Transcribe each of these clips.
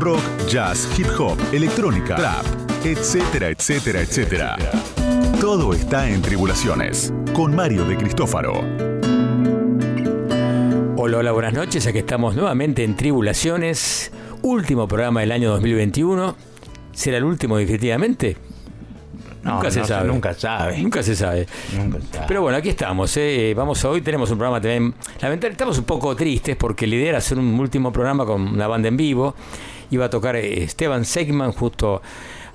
rock, jazz, hip hop, electrónica, trap, etcétera, etcétera, etcétera. Todo está en Tribulaciones con Mario de Cristófaro. Hola, hola, buenas noches. Aquí estamos nuevamente en Tribulaciones. Último programa del año 2021. ¿Será el último definitivamente? No, nunca se no sabe. Nunca sabe. Nunca se sabe. Nunca sabe. Pero bueno, aquí estamos. ¿eh? Vamos a, hoy tenemos un programa también. Lamentablemente estamos un poco tristes porque la idea era hacer un último programa con una banda en vivo. Iba a tocar Esteban Segman justo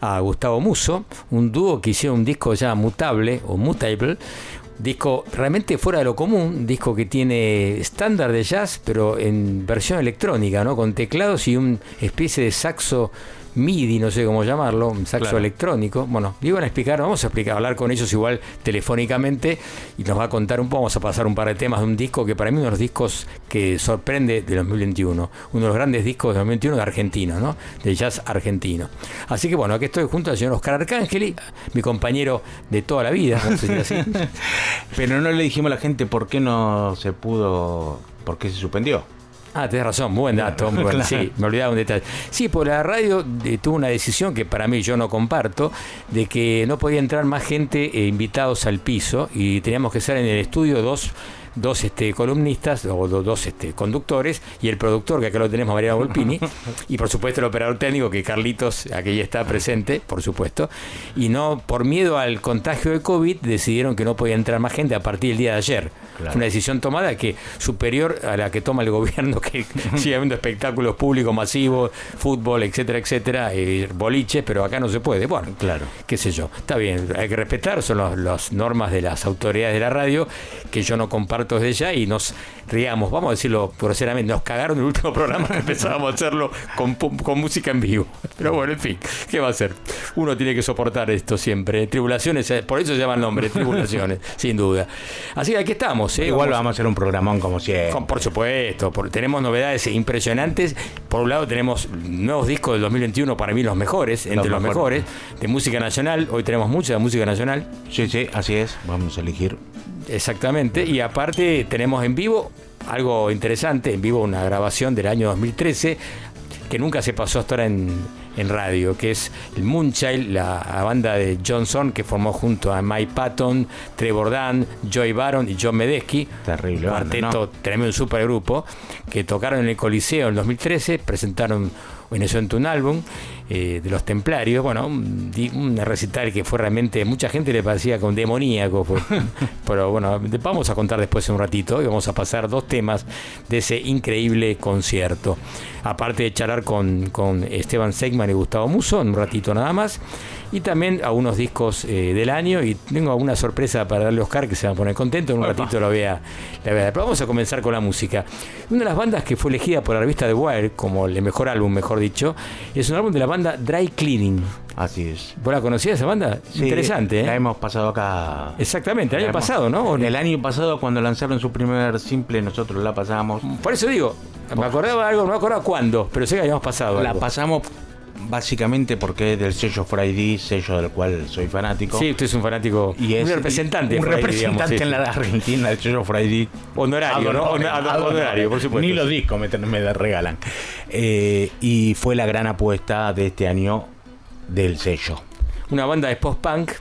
a Gustavo Muso, un dúo que hicieron un disco ya mutable o mutable. Disco realmente fuera de lo común, disco que tiene estándar de jazz, pero en versión electrónica, ¿no? Con teclados y una especie de saxo MIDI, no sé cómo llamarlo, un saxo Claro. electrónico. Bueno, le iban a explicar, vamos a explicar, hablar con ellos igual telefónicamente y nos va a contar un poco, vamos a pasar un par de temas de un disco que para mí uno de los discos que sorprende de 2021, uno de los grandes discos de 2021 de Argentina, ¿no? De jazz argentino. Así que bueno, aquí estoy junto al señor Oscar Arcángeli, mi compañero de toda la vida, así. Pero no le dijimos a la gente por qué no se pudo, por qué se suspendió. Ah, tenés razón, buen dato. bueno. Claro. Sí, me olvidaba un detalle. Sí, por la radio eh, tuvo una decisión que para mí yo no comparto, de que no podía entrar más gente eh, invitados al piso y teníamos que ser en el estudio dos dos este, columnistas o do- dos este, conductores y el productor que acá lo tenemos Mariano Volpini y por supuesto el operador técnico que Carlitos aquí está presente por supuesto y no por miedo al contagio de COVID decidieron que no podía entrar más gente a partir del día de ayer Claro. Fue una decisión tomada que superior a la que toma el gobierno, que sigue habiendo espectáculos públicos masivos, fútbol, etcétera, etcétera, eh, boliches, pero acá no se puede. Bueno, Claro. qué sé yo. Está bien, hay que respetar, son las normas de las autoridades de la radio, que yo no comparto desde ya y nos riamos, vamos a decirlo groseramente, nos cagaron el último programa que empezábamos a hacerlo con, música en vivo. Pero bueno, en fin, ¿qué va a hacer? Uno tiene que soportar esto siempre. Tribulaciones, eh, por eso se llama el nombre, tribulaciones, sin duda. Así que aquí estamos. ¿eh? Igual vamos a hacer un programón como siempre. Con- por supuesto, por- tenemos novedades impresionantes. Por un lado tenemos nuevos discos del 2021, para mí los mejores, entre los, Los mejores. de música nacional. Hoy tenemos mucha de música nacional, Sí, sí, así es. Vamos a elegir. Exactamente. Y aparte tenemos en vivo algo interesante, en vivo una grabación del año 2013, que nunca se pasó hasta ahora en, en radio, que es el Moonchild, la, la banda de Johnson, que formó junto a Mike Patton, Trevor Dunn, Joy Baron y John Medesky. Terrible Cuarteto, ¿no? tremendo supergrupo, que tocaron en el Coliseo en 2013, presentaron en ese momento un álbum eh, de los Templarios, bueno, un, un recital que fue realmente, mucha gente le parecía con demoníaco, pero bueno, vamos a contar después en un ratito y vamos a pasar dos temas de ese increíble concierto. Aparte de charlar con, con Esteban Segman y Gustavo Muso, en un ratito nada más, y también a unos discos eh, del año, y tengo alguna sorpresa para darle a Oscar que se va a poner contento, en un Opa. ratito lo voy a, le voy a dar. Pero vamos a comenzar con la música. Una de las bandas que fue elegida por la revista The Wire como el mejor álbum, mejor dicho, es un álbum de la banda Dry Cleaning. Así es. ¿Vos la conocías esa banda? Sí, Interesante, La ¿eh? hemos pasado acá. Exactamente, el La año hemos- pasado, ¿no? El año pasado, cuando lanzaron su primer simple, nosotros la pasamos. Por eso digo, me acordaba algo, no me acordaba cuándo, pero sé que habíamos pasado. La algo. pasamos básicamente porque es del sello Friday, sello del cual soy fanático. Sí, usted es un fanático, Y es un representante. un representante digamos, sí, en la. Argentina del sello Friday. Honorario, ¿no? Adoro- Honor- adoro- honorario, por supuesto. Ni los discos me, me regalan. Eh, y fue la gran apuesta de este año del sello. Una banda de post-punk.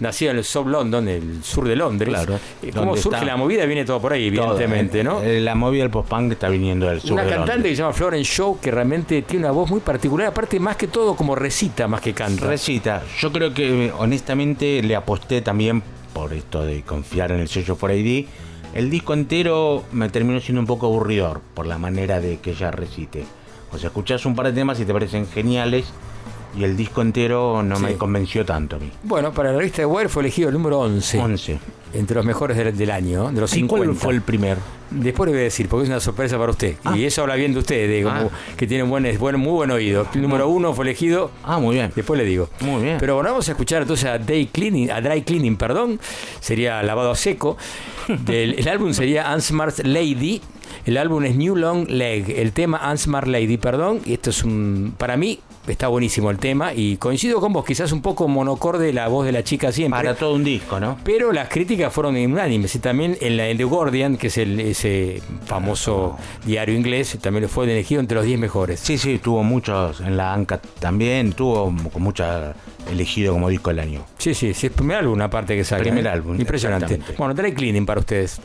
Nacida en el South London, el sur de Londres. Claro. Eh, ¿Cómo surge está- la movida? Viene todo por ahí, evidentemente, Todo, ¿no? eh, La movida del post-punk está viniendo del sur Una de cantante Londres. que se llama Florence Shaw, que realmente tiene una voz muy particular, aparte más que todo como recita más que canta. Recita. Yo creo que honestamente le aposté también por esto de confiar en el sello 4AD. El disco entero me terminó siendo un poco aburridor por la manera de que ella recite. O sea, escuchás un par de temas y te parecen geniales y el disco entero no Sí. me convenció tanto a mí. Bueno, para la revista de Wire fue elegido el número 11, 11. entre los mejores del, del año, de los ¿Y 50. cuál fue el primer? Después le voy a decir, porque es una sorpresa para usted. Ah. Y eso habla bien de usted, de como Ah. que tiene un buen, buen, muy buen oído. El número uno fue elegido, Ah, muy bien. después le digo. Muy bien. Pero bueno, vamos a escuchar entonces a Day Cleaning, a Dry Cleaning, perdón, sería lavado a seco. Del, el álbum sería Unsmart Lady. El álbum es New Long Leg. El tema Unsmart Lady, perdón. Y esto es un. Para mí, está buenísimo el tema. Y coincido con vos, quizás un poco monocorde la voz de la chica siempre. Para todo un disco, ¿no? Pero las críticas fueron unánimes y también en, la, en The Guardian, que es el, es ese famoso diario inglés, también lo fue elegido entre los 10 mejores. Sí, sí, tuvo muchos en la ANCA también, tuvo con mucha elegido como disco del año. Sí, sí, sí, es primer álbum aparte que sale. Primer ¿eh? álbum, Impresionante. Bueno, dry cleaning para ustedes.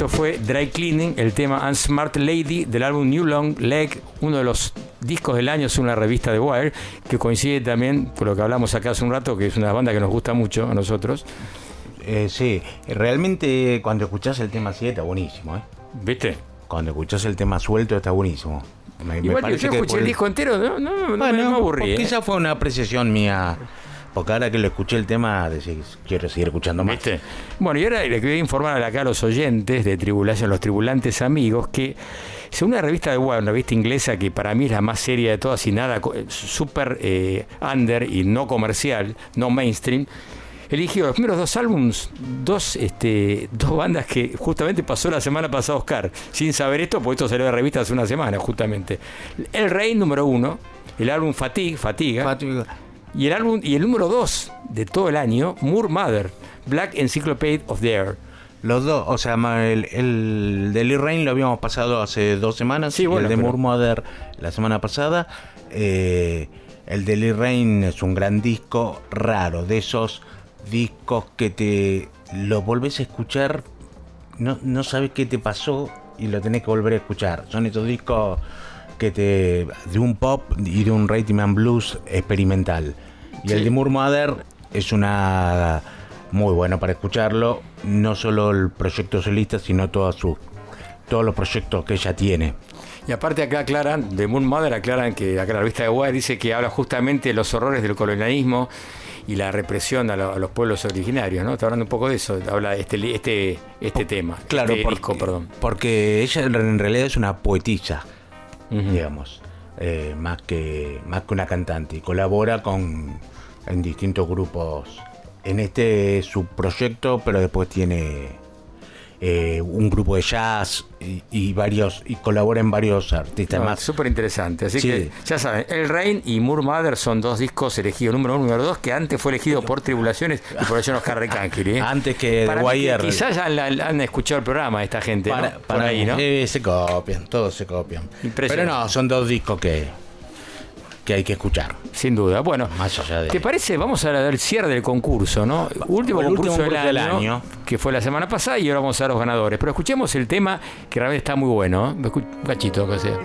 Esto fue Dry Cleaning, el tema Unsmart Lady del álbum New Long Leg, uno de los discos del año, es una revista de Wire, que coincide también con lo que hablamos acá hace un rato, que es una banda que nos gusta mucho a nosotros. Eh, sí, realmente cuando escuchás el tema así está buenísimo, ¿eh? ¿Viste? Cuando escuchás el tema suelto está buenísimo. Me- me Igual que parece yo escuché el disco entero, no, no, no me- Bueno, me aburrí. ¿eh? quizá fue una apreciación mía. Porque ahora que lo escuché el tema, decís, quiero seguir escuchando más. ¿Viste? Bueno, y ahora le quería informar acá a los oyentes de Tribulación, los tribulantes amigos, que según una revista de Wire, una revista inglesa que para mí es la más seria de todas y nada, co- super eh, under y no comercial, no mainstream, eligió los primeros dos álbums, dos, este, dos bandas que justamente pasó la semana pasada Oscar, sin saber esto, porque esto salió de revista hace una semana, justamente. El Rey número uno, el álbum Fatigue, Fatiga, Fatiga. Y el álbum y el número 2 de todo el año, Moore Mother, Black Encyclopedia of the Air. Los dos, o sea, el, el de Lee Rain lo habíamos pasado hace dos semanas. Sí, bueno, el de pero- Moore Mother la semana pasada. Eh, el de Lee Rain es un gran disco raro, de esos discos que te lo volvés a escuchar, no, no sabes qué te pasó y lo tenés que volver a escuchar. Son esos discos que te de un pop y de un rhythm and blues experimental. Y Sí. el de Moore Mother es una muy bueno para escucharlo, no solo el proyecto solista, sino todas sus todos los proyectos que ella tiene. Y aparte acá aclaran, de Moon Mother aclaran que acá la revista de Wire dice que habla justamente de los horrores del colonialismo y la represión a, lo- a los pueblos originarios, ¿no? Está hablando un poco de eso, habla este este este tema, Claro, este porque, disco, perdón. porque ella en realidad es una poetisa, Digamos, eh, más, que, más que una cantante. Y colabora con, en distintos grupos. En este es su proyecto, pero después tiene eh, un grupo de jazz y, y varios y colabora en varios artistas No, más. Súper interesante. Así Sí. que ya saben, El Rain y Moor Mother son dos discos elegidos, número uno y número dos, que antes fue elegido por Tribulaciones y por eso nos Carrecanquiri. ¿eh? Antes que Para que Wire. Quizás ya la- la han escuchado el programa esta gente, ¿no? Para, por ahí, ¿no? eh, se copian, todos se copian. Impresionante. Pero no, son dos discos que, que hay que escuchar. Sin duda. Bueno, Más allá de. ¿te parece? Vamos a dar el cierre del concurso, ¿no? Último el concurso, último del, año, que fue la semana pasada y ahora vamos a los ganadores. Pero escuchemos el tema que realmente está muy bueno. ¿eh? Un cachito, que sea.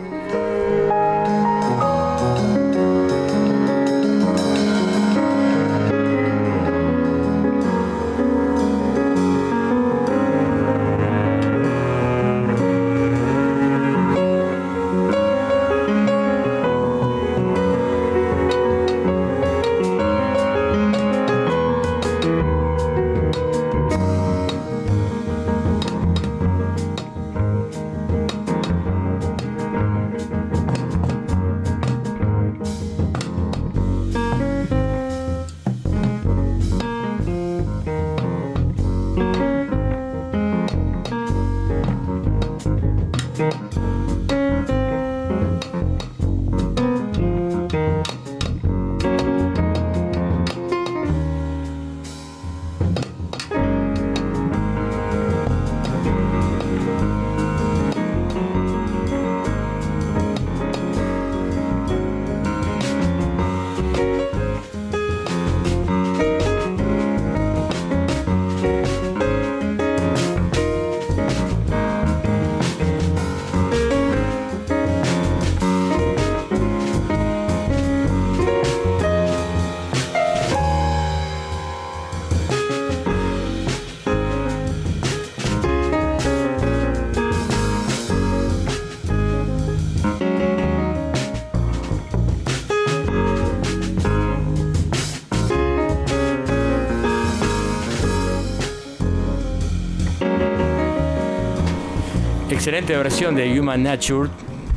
Excelente versión de Human Nature,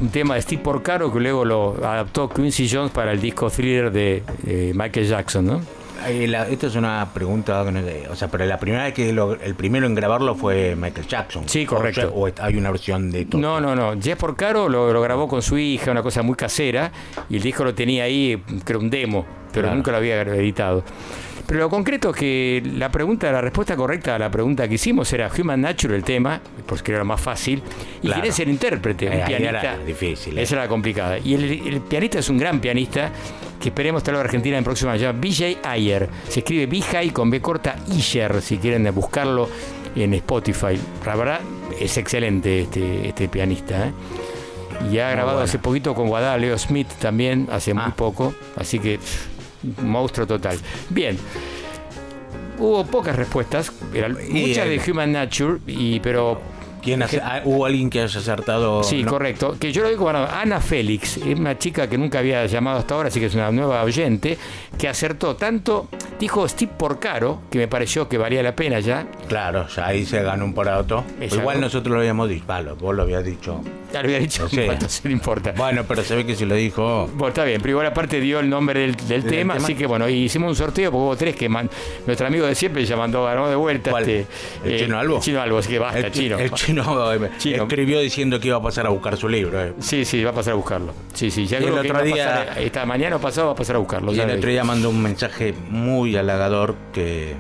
un tema de Steve Porcaro que luego lo adaptó Quincy Jones para el disco thriller de eh, Michael Jackson, ¿no? Esta es una pregunta, o sea, pero la primera vez que lo- el primero en grabarlo fue Michael Jackson. Sí, correcto. O, hay una versión de todo. No, no, no. Jeff Porcaro lo, lo grabó con su hija, una cosa muy casera, y el disco lo tenía ahí, creo un demo, pero Claro. nunca lo había editado. Pero lo concreto es que la pregunta, la respuesta correcta a la pregunta que hicimos era Human Nature, el tema, porque era lo más fácil, y Claro. quién es el intérprete, un Eh, pianista. difícil, eh. Esa era la complicada. Y el, el pianista es un gran pianista que esperemos traerlo a Argentina en próxima. Se llama BJ Ayer. Se escribe Bijay con B corta Iyer, si quieren buscarlo en Spotify. La verdad es excelente este, este pianista. ¿eh? Y ha grabado bueno. hace poquito con Guadá Leo Smith también, hace muy Ah. poco. Así que monstruo total. Bien. Hubo pocas respuestas, eran muchas de Human Nature, y, pero ¿Quién hace- ah, ¿Hubo alguien que haya acertado? Sí, no? correcto. Que yo lo digo, bueno, Ana Félix, es una chica que nunca había llamado hasta ahora, así que es una nueva oyente, que acertó tanto, dijo Steve Porcaro, que me pareció que valía la pena ya. Claro, ya ahí se ganó un por auto. Exacto. Igual nosotros lo habíamos dicho, valo, vos lo habías dicho. Ya lo había dicho, No sé. cuánto se le importa. Bueno, pero se ve que si lo dijo. Bueno, está bien, pero igual aparte dio el nombre del, del tema, tema. así que bueno, y hicimos un sorteo porque hubo tres que man- nuestro amigo de siempre ya mandó ganó de vuelta. ¿Cuál? este, ¿El Chino Albo? El chino Albo, así que basta, el, chi- chino. el chino, eh, Chino. escribió diciendo que iba a pasar a buscar su libro. eh. Sí, sí, va a pasar a buscarlo. Sí, sí, ya Y creo el otro día- pasar, esta mañana o pasado va a pasar a buscarlo. Y el otro día mandó un mensaje muy halagador que,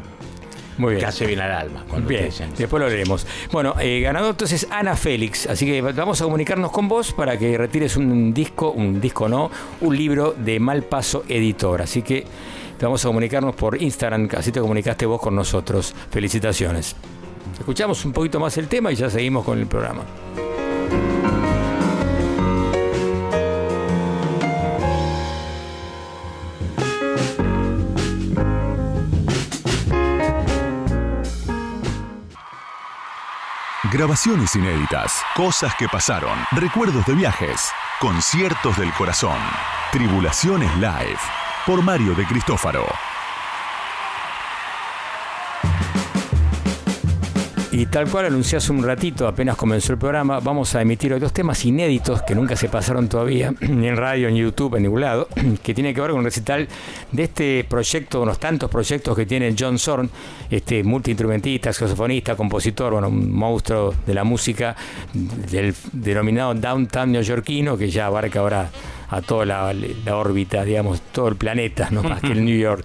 Muy bien. que hace bien al alma. Bien, dicen. después lo leeremos. Bueno, eh, ganador entonces Ana Félix, así que vamos a comunicarnos con vos para que retires un disco, un disco no, un libro de Malpaso Editor. Así que vamos a comunicarnos por Instagram, así te comunicaste vos con nosotros. Felicitaciones. Escuchamos un poquito más el tema y ya seguimos con el programa. Grabaciones inéditas, cosas que pasaron, recuerdos de viajes, conciertos del corazón. Tribulaciones Live, por Mario de Cristófaro. Y tal cual anuncié hace un ratito, apenas comenzó el programa, vamos a emitir hoy dos temas inéditos que nunca se pasaron todavía, ni en radio, ni en YouTube, en ningún lado, que tiene que ver con un recital de este proyecto, unos tantos proyectos que tiene John Zorn, este multiinstrumentista, saxofonista, compositor, bueno, un monstruo de la música del denominado downtown neoyorquino, que ya abarca ahora a toda la, la órbita, digamos, todo el planeta, no más que el New York.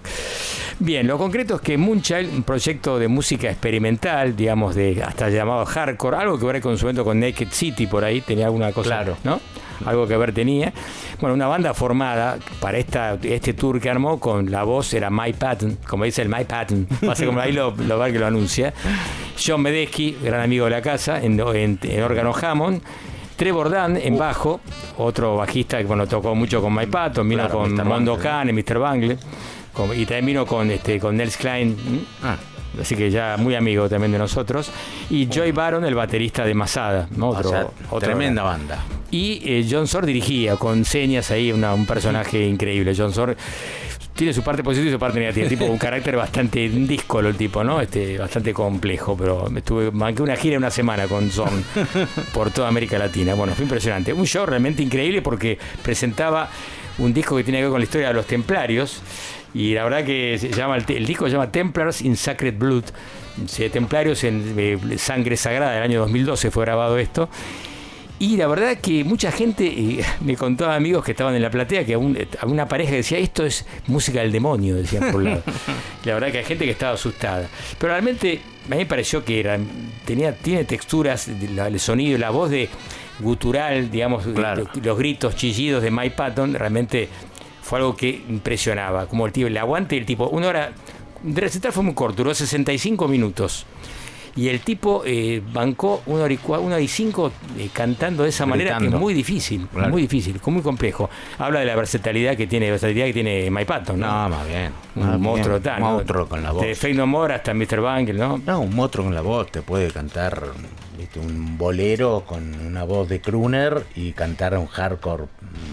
Bien, lo concreto es que Moonchild, un proyecto de música experimental, digamos, de hasta llamado hardcore, algo que ver con su evento con Naked City por ahí, tenía alguna cosa, Claro. ¿no? Algo que ver tenía. Bueno, una banda formada para esta, este tour que armó con la voz era Mike Patton, como dice el Mike Patton, pasa como ahí lo, lo va que lo anuncia. John Medesky, gran amigo de la casa, en, en- en órgano Hammond. Trevor Dunn en bajo, otro bajista que bueno, tocó mucho con Mike Patton, vino Claro, con. Mondo. Khan, Mr. Bangle, con- y también vino con, este, con Nels Klein. Ah, así que ya muy amigo también de nosotros. Y Joy Baron, el baterista de Masada, ¿no? o otro, sea, otro tremenda gran- banda. y eh, John Sor dirigía con señas ahí, una- un personaje increíble. John Sor tiene su parte positiva y su parte negativa. Tipo, un carácter bastante díscolo el tipo, ¿no? Este, bastante complejo, pero estuve, manqué una gira una semana con Son por toda América Latina. Bueno, fue impresionante. Un show realmente increíble porque presentaba un disco que tiene que ver con la historia de los templarios. Y la verdad que se llama el, el disco se llama Templars in Sacred Blood. Templarios en eh, Sangre Sagrada, del año 2012 fue grabado esto. Y la verdad que mucha gente eh, me contó amigos que estaban en la platea que aún, eh, había una pareja decía esto es música del demonio, decían por un lado. la verdad que hay gente que estaba asustada. Pero realmente a mí me pareció que era, tenía, tiene texturas, el sonido, la voz de gutural, digamos, Claro. los gritos, chillidos de Mike Patton, realmente fue algo que impresionaba. Como el tipo, el aguante del tipo, una hora, de recital fue muy corto, duró 65 minutos. Y el tipo eh, bancó una hora y, cua- una hora y cinco eh, cantando de esa manera que es muy difícil, Claro. muy difícil, muy complejo. Habla de la versatilidad que tiene, versatilidad que tiene Mike Patton, ¿no? No, más bien. un más monstruo bien. tal, Un ¿no? monstruo con la voz. De Fake No More hasta Mr. Bangle, ¿no? No, un monstruo con la voz te puede cantar un bolero con una voz de crooner y cantar un hardcore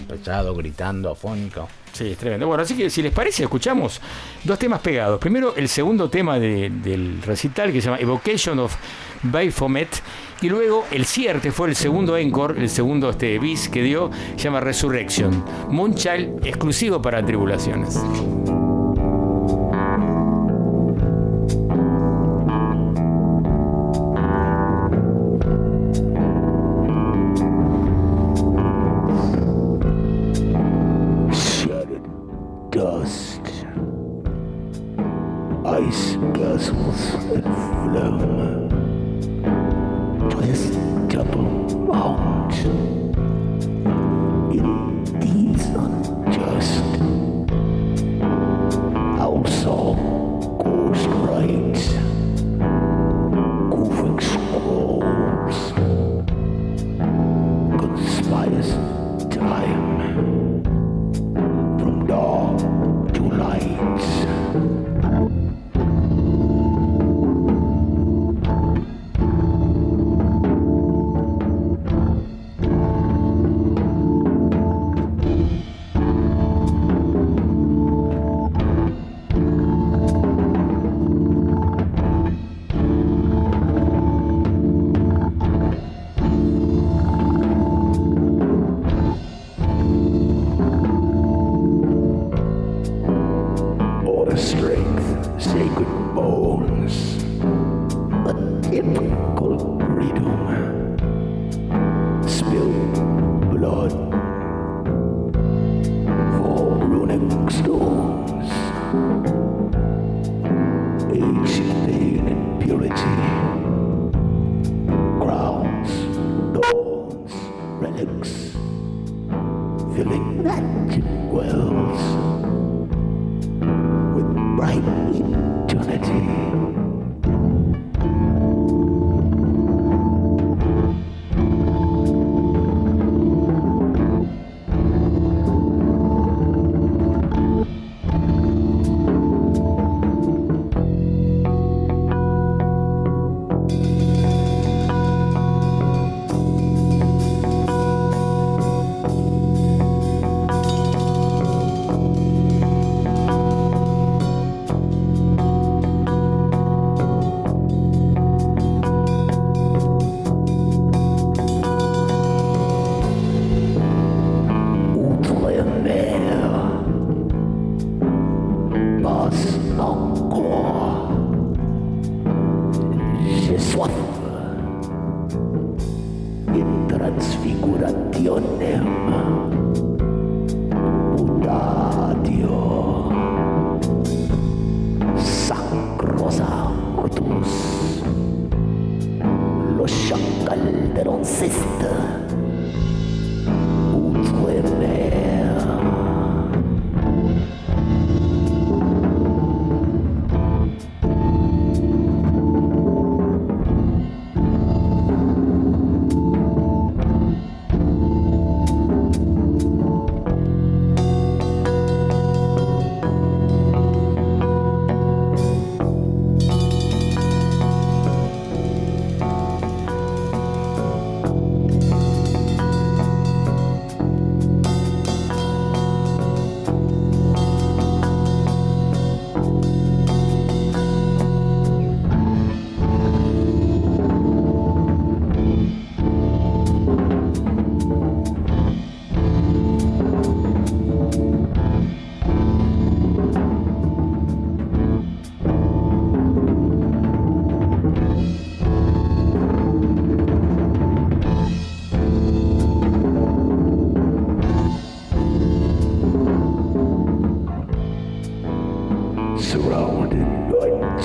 pesado, gritando, afónico. Sí, es tremendo. Bueno, así que si les parece, escuchamos dos temas pegados. Primero, el segundo tema de- del recital que se llama Evocation of Baphomet. Y luego el cierre, que fue el segundo encore, el segundo este, bis que dio, se llama Resurrection. Moonchild exclusivo para tribulaciones.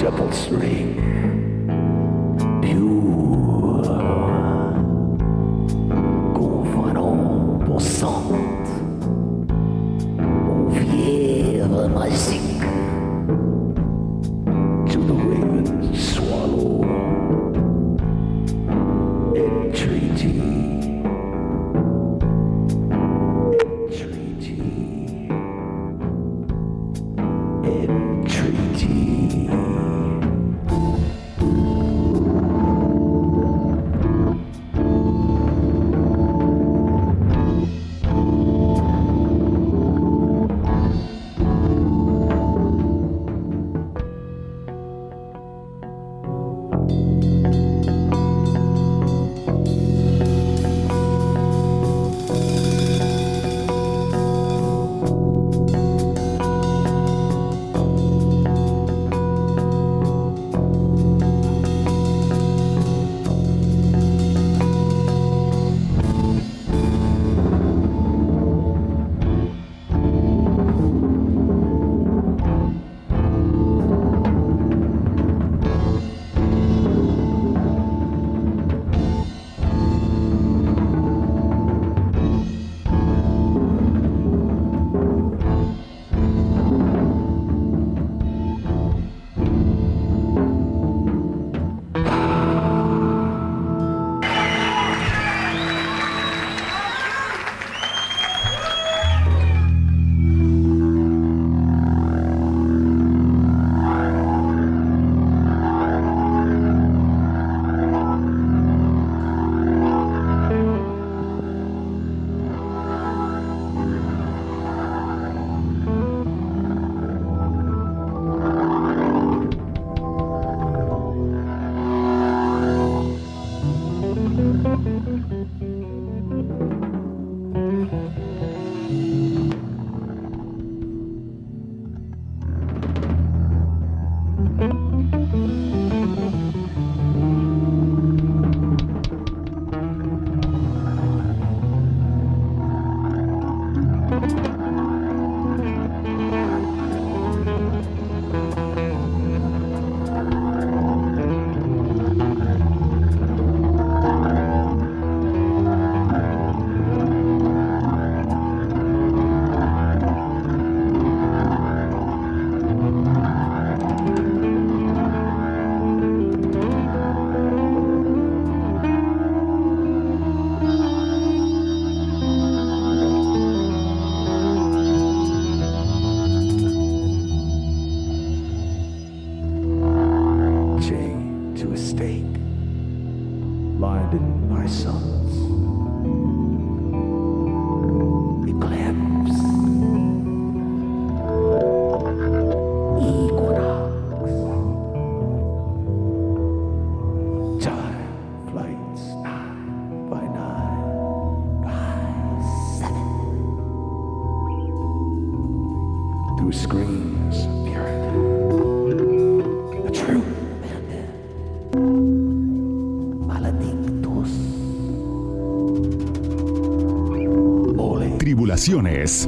Chapel's ring.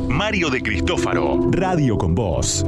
Mario de Cristófaro. Radio con Voz.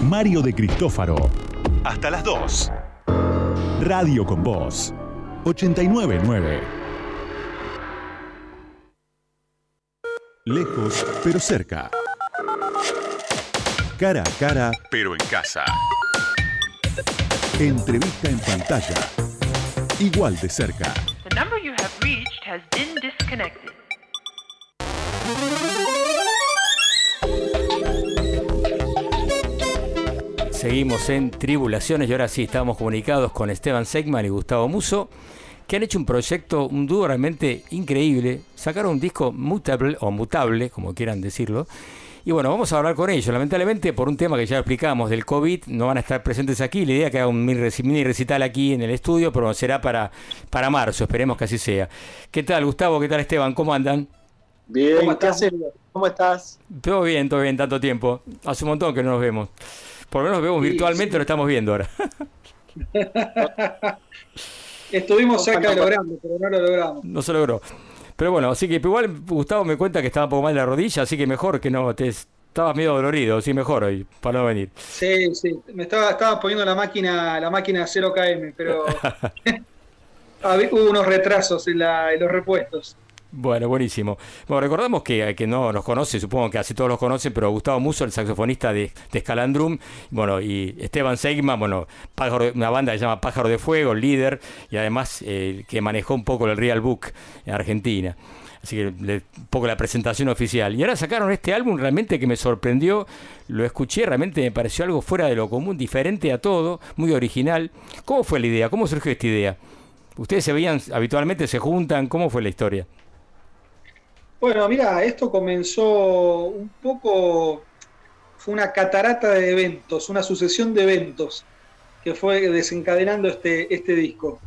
Mario de Cristófaro. Hasta las 2. Radio con Voz. 899. Lejos, pero cerca. Cara a cara, pero en casa. Entrevista en pantalla. Igual de cerca. The number you have reached has been disconnected. Seguimos en Tribulaciones y ahora sí estamos comunicados con Esteban Segman y Gustavo Muso, que han hecho un proyecto, un dúo realmente increíble. Sacaron un disco mutable o mutable, como quieran decirlo. Y bueno, vamos a hablar con ellos. Lamentablemente, por un tema que ya explicamos del COVID, no van a estar presentes aquí. La idea es que haga un mini reci- mini recital aquí en el estudio, pero será para, para marzo. Esperemos que así sea. ¿Qué tal, Gustavo? ¿Qué tal, Esteban? ¿Cómo andan? Bien, ¿Cómo ¿qué estás? ¿Cómo estás? Todo bien, todo bien, tanto tiempo. Hace un montón que no nos vemos. Por lo menos nos vemos Sí, virtualmente, sí. lo estamos viendo ahora. Estuvimos cerca de lograrlo, pero no lo logramos. no se logró. Pero bueno, así que igual Gustavo me cuenta que estaba un poco mal de la rodilla, así que mejor que no, te estabas medio dolorido, sí, mejor hoy, para no venir. Sí, sí. Me estaba, estaba poniendo la máquina, la máquina 0KM, pero había- hubo unos retrasos en, la- en los repuestos. Bueno, buenísimo. Bueno, recordamos que, que no nos conoce, supongo que casi todos los conocen, pero Gustavo Muso, el saxofonista de, de Scalandrum, bueno, y Esteban Seigman, bueno, Pájaro, una banda que se llama Pájaro de Fuego, líder, y además eh, que manejó un poco el Real Book en Argentina. Así que le- un poco la presentación oficial. Y ahora sacaron este álbum realmente que me sorprendió. Lo escuché, realmente me pareció algo fuera de lo común, diferente a todo, muy original. ¿Cómo fue la idea? ¿Cómo surgió esta idea? ¿Ustedes se veían habitualmente, se juntan? ¿Cómo fue la historia? Bueno, mira, esto comenzó un poco, fue una catarata de eventos, una sucesión de eventos que fue desencadenando este, este disco.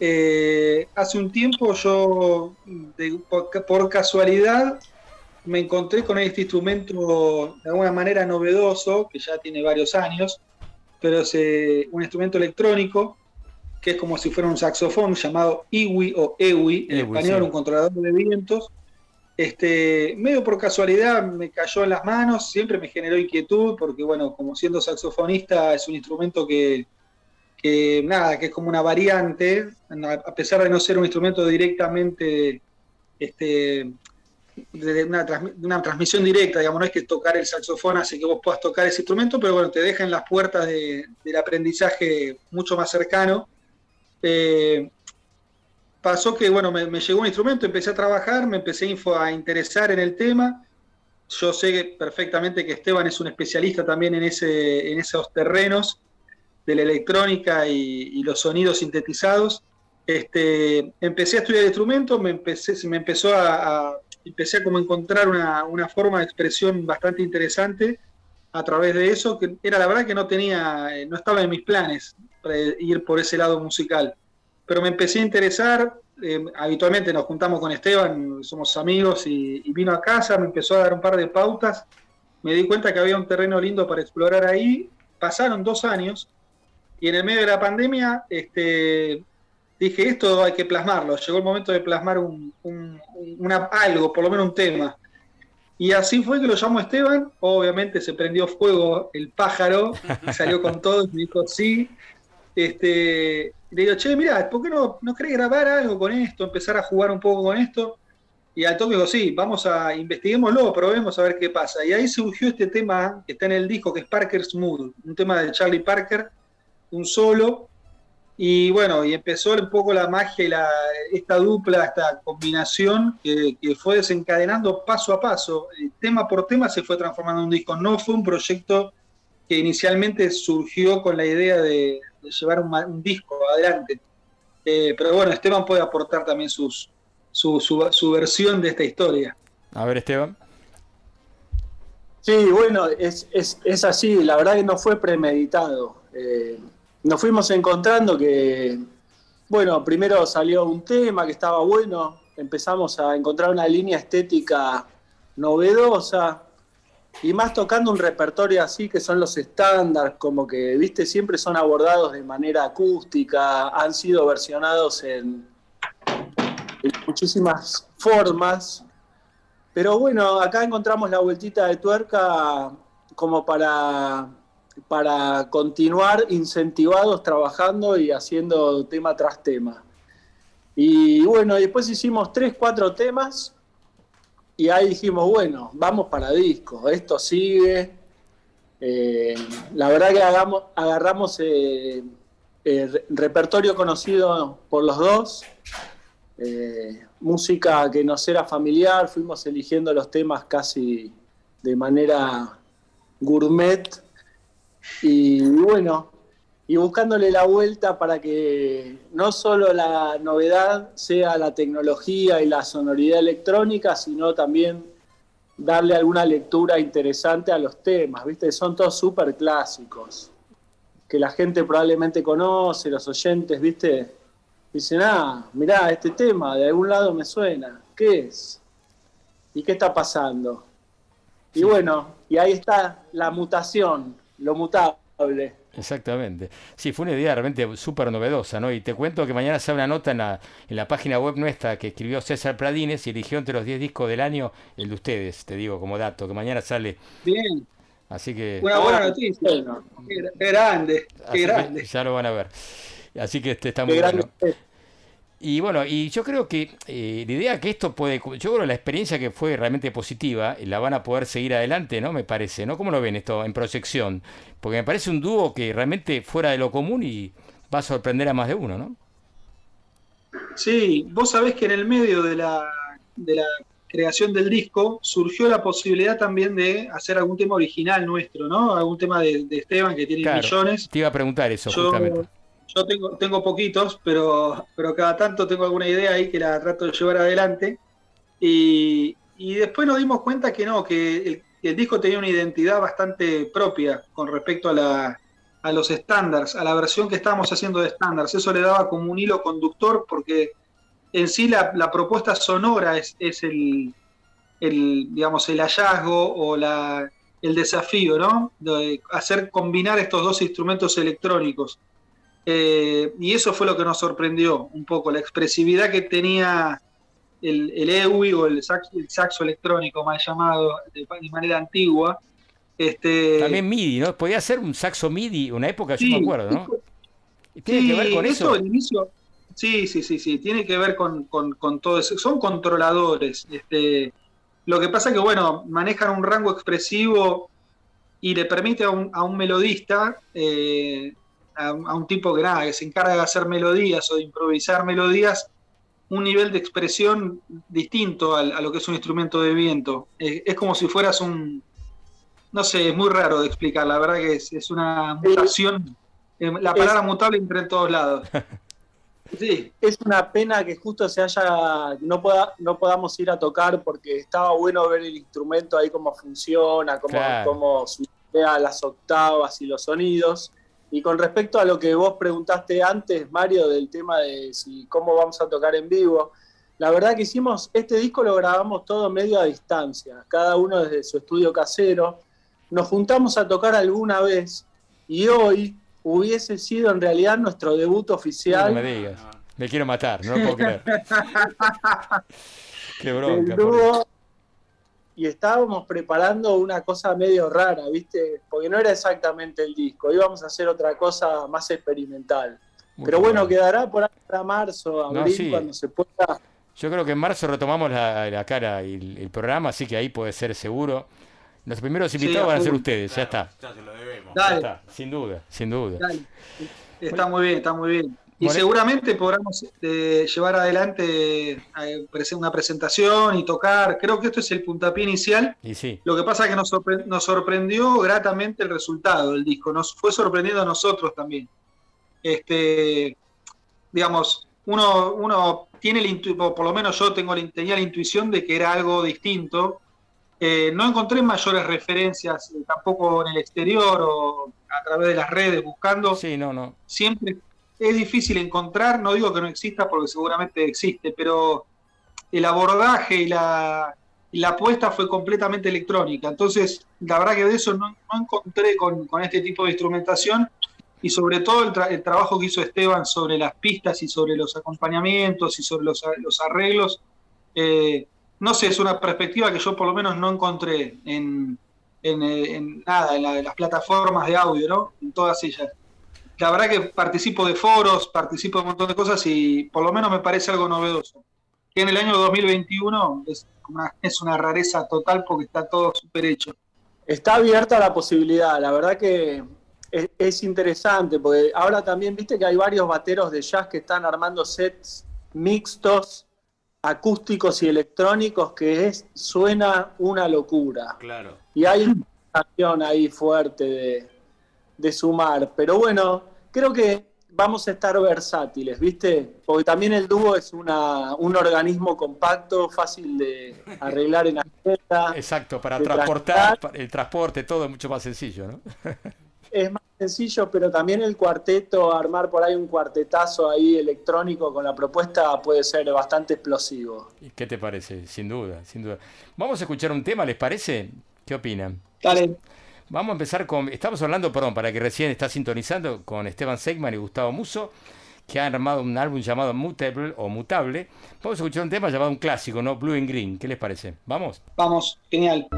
Eh, hace un tiempo yo, de- por, por casualidad, me encontré con este instrumento de alguna manera novedoso, que ya tiene varios años, pero es eh, un instrumento electrónico que es como si fuera un saxofón llamado iwi o ewi, en Ewi, español, sí. un controlador de vientos. Este, medio por casualidad me cayó en las manos, siempre me generó inquietud, porque bueno, como siendo saxofonista es un instrumento que, nada, que es como una variante, a pesar de no ser un instrumento directamente este, de una, transmisión directa, digamos, no es que tocar el saxofón hace que vos puedas tocar ese instrumento, pero bueno, te deja en las puertas de- del aprendizaje mucho más cercano. Eh, pasó que, bueno, me, me llegó un instrumento, empecé a trabajar, me empecé info- a interesar en el tema. Yo sé perfectamente que Esteban es un especialista también en, ese, en esos terrenos de la electrónica y, y los sonidos sintetizados. Este, empecé a estudiar el instrumento, me, empecé, me empezó a, a- empecé a como encontrar una, una forma de expresión bastante interesante a través de eso, que era la verdad que no tenía, eh, no estaba en mis planes para ir por ese lado musical. Pero me empecé a interesar, eh, habitualmente nos juntamos con Esteban, somos amigos, y, vino a casa, me empezó a dar un par de pautas, me di cuenta que había un terreno lindo para explorar ahí, pasaron dos años, y en el medio de la pandemia, este, dije, esto hay que plasmarlo, llegó el momento de plasmar un, un- algo, por lo menos un tema. Y así fue que lo llamó Esteban, obviamente se prendió fuego el pájaro, salió con todo y me dijo sí. Este, le digo, che, mira, ¿por qué no, no querés grabar algo con esto, empezar a jugar un poco con esto? Y al toque digo, sí, vamos a investiguémoslo, probemos a ver qué pasa. Y ahí surgió este tema que está en el disco, que es Parker's Mood, un tema de Charlie Parker, un solo. Y bueno, y empezó un poco la magia y esta dupla, esta combinación que, que fue desencadenando paso a paso. Eh, Tema por tema se fue transformando en un disco. No fue un proyecto que inicialmente surgió con la idea de, de llevar un, disco adelante. Eh, pero bueno, Esteban puede aportar también sus, su, su, su versión de esta historia. A ver, Esteban. Sí, bueno, es, es, es así, la verdad que no fue premeditado. Eh, nos fuimos encontrando que, bueno, primero salió un tema que estaba bueno, empezamos a encontrar una línea estética novedosa y más tocando un repertorio así que son los estándares, como que, viste, siempre son abordados de manera acústica, han sido versionados en, muchísimas formas. Pero bueno, acá encontramos la vueltita de tuerca como para, para continuar incentivados trabajando y haciendo tema tras tema. Y bueno, después hicimos tres, cuatro temas y ahí dijimos, bueno, vamos para disco, esto sigue. Eh, la verdad que hagamos, agarramos eh, re- repertorio conocido por los dos, eh, música que nos era familiar, fuimos eligiendo los temas casi de manera gourmet y bueno, y buscándole la vuelta para que no solo la novedad sea la tecnología y la sonoridad electrónica, sino también darle alguna lectura interesante a los temas, ¿viste? Son todos súper clásicos, que la gente probablemente conoce, los oyentes, ¿viste? Dicen, ah, mirá, este tema de algún lado me suena, ¿qué es? ¿Y qué está pasando? Y bueno, y ahí está la mutación, lo mutable. Exactamente. Sí, fue una idea realmente súper novedosa, ¿no? Y te cuento que mañana sale una nota en la, en la página web nuestra que escribió César Pradines y eligió entre los 10 discos del año el de ustedes, te digo como dato, que mañana sale. Bien, Así que, una buena noticia. Qué, gra- qué grande, qué grande. ya lo van a ver. Así que este está qué muy grande bueno. Y bueno, y yo creo que eh, la idea que esto puede, yo creo que la experiencia que fue realmente positiva, la van a poder seguir adelante, ¿no? Me parece, ¿no? ¿Cómo lo ven esto en proyección? Porque me parece un dúo que realmente fuera de lo común y va a sorprender a más de uno, ¿no? Sí, vos sabés que en el medio de la, de la creación del disco surgió la posibilidad también de hacer algún tema original nuestro, ¿no? Algún tema de, de Esteban que tiene Claro, millones. Te iba a preguntar eso, Yo, justamente. Yo tengo, tengo poquitos, pero, pero cada tanto tengo alguna idea ahí que la trato de llevar adelante. Y, y después nos dimos cuenta que no, que el, el disco tenía una identidad bastante propia con respecto a, la, a los estándares, a la versión que estábamos haciendo de estándares. Eso le daba como un hilo conductor porque en sí la, la propuesta sonora es, es el, el, digamos, el hallazgo o la, el desafío, ¿no? De hacer combinar estos dos instrumentos electrónicos. Eh, y eso fue lo que nos sorprendió un poco, la expresividad que tenía el, el EWI o el saxo, el saxo electrónico, mal llamado de, de manera antigua. Este, También MIDI, ¿no? Podía ser un saxo MIDI, una época, yo Sí, me acuerdo, ¿no? ¿Y ¿Tiene Sí, que ver con eso? inicio, sí, sí, sí, sí, tiene que ver con, con- con todo eso. Son controladores. Este, lo que pasa que, bueno, manejan un rango expresivo y le permite a un, a un melodista, eh, a, un- a un tipo que nada, que se encarga de hacer melodías o de improvisar melodías, un nivel de expresión distinto a, lo que es un instrumento de viento. Es como si fueras un, no sé, es muy raro de explicar, la verdad que es, es una mutación, eh, la palabra mutable entra en todos lados. Sí, Es una pena que justo se haya, no, pueda, no podamos ir a tocar porque estaba bueno ver el instrumento ahí cómo funciona, cómo, Claro. cómo las octavas y los sonidos. Y con respecto a lo que vos preguntaste antes, Mario, del tema de si cómo vamos a tocar en vivo, la verdad que hicimos, este disco lo grabamos todo medio a distancia, cada uno desde su estudio casero. Nos juntamos a tocar alguna vez y hoy hubiese sido en realidad nuestro debut No oficial me digas. Me quiero matar, no lo puedo creer. Qué bronca. Dios. dúo y estábamos preparando una cosa medio rara, ¿viste? Porque no era exactamente el disco, íbamos a hacer otra cosa más experimental. Muy Pero bueno, quedará por para marzo, No, abril, sí. cuando se pueda. Yo creo que en marzo retomamos la, la cara y el, el programa, así que ahí puede ser seguro. Los primeros invitados van a ser ustedes, ya está. Ya se lo debemos. Ya está, sin duda, sin duda. dale. Está muy bien, está muy bien. Y seguramente podamos este, llevar adelante eh, una presentación y tocar. Creo que esto es el puntapié inicial. Y sí, Lo que pasa es que nos, sorpre- nos sorprendió gratamente el resultado del disco. Nos fue sorprendiendo a nosotros también. Este, digamos, uno, uno tiene o por lo menos yo tengo la- tenía la intuición de que era algo distinto. Eh, no encontré mayores referencias eh, tampoco en el exterior o a través de las redes buscando. sí, no, no. Siempre es difícil encontrar, no digo que no exista porque seguramente existe, pero el abordaje y la, y apuesta fue completamente electrónica. Entonces, la verdad que de eso no, encontré con, este tipo de instrumentación y sobre todo el, tra- el trabajo que hizo Esteban sobre las pistas y sobre los acompañamientos y sobre los, los arreglos. eh, no sé, es una perspectiva que yo por lo menos no encontré en, eh, nada, en, en las plataformas de audio, ¿no? En todas ellas. La verdad que participo de foros, participo de un montón de cosas y por lo menos me parece algo novedoso. Que en el año 2021 es una, es una rareza total porque está todo súper hecho. Está abierta la posibilidad, la verdad que es, es interesante, porque ahora también viste que hay varios bateros de jazz que están armando sets mixtos, acústicos y electrónicos, que es, suena una locura. Claro. Y hay una ahí fuerte de, de sumar. Pero bueno, creo que vamos a estar versátiles, ¿viste? Porque también el dúo es una, un organismo compacto, fácil de arreglar en agenda. Exacto, para transportar, para el transporte, todo es mucho más sencillo, ¿no? Es más sencillo, pero también el cuarteto, armar por ahí un cuartetazo ahí electrónico con la propuesta puede ser bastante explosivo. ¿Y ¿Qué te parece? Sin duda, sin duda. Vamos a escuchar un tema, ¿les parece? ¿Qué opinan? Dale, Vamos a empezar con. Estamos hablando, perdón, para que recién está sintonizando con Esteban Segman y Gustavo Muso, que han armado un álbum llamado Mutable o Mutable. Vamos a escuchar un tema llamado un clásico, ¿no? Blue and Green. ¿Qué les parece? ¿Vamos? vamos, genial.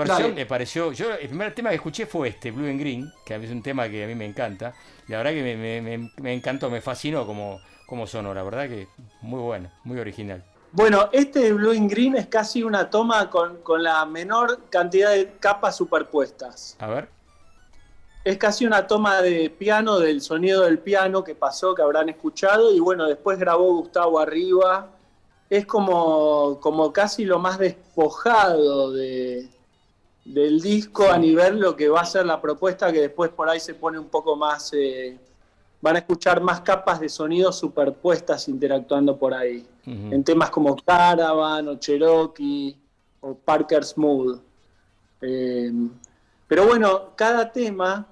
Versión Dale. me pareció. Yo el primer tema que escuché fue este, Blue and Green, que es un tema que a mí me encanta. Y la verdad que me, me- me- me encantó, me fascinó como, como sonó, la verdad que muy bueno, muy original. Bueno, este Blue and Green es casi una toma con, con la menor cantidad de capas superpuestas. A ver. Es casi una toma de piano, del sonido del piano que pasó, que habrán escuchado, y bueno, después grabó Gustavo arriba. Es como, como casi lo más despojado de, del disco a nivel lo que va a ser la propuesta, que después por ahí se pone un poco más... eh, van a escuchar más capas de sonido superpuestas interactuando por ahí. En temas como Caravan o Cherokee o Parker Smooth. Eh, pero bueno, cada tema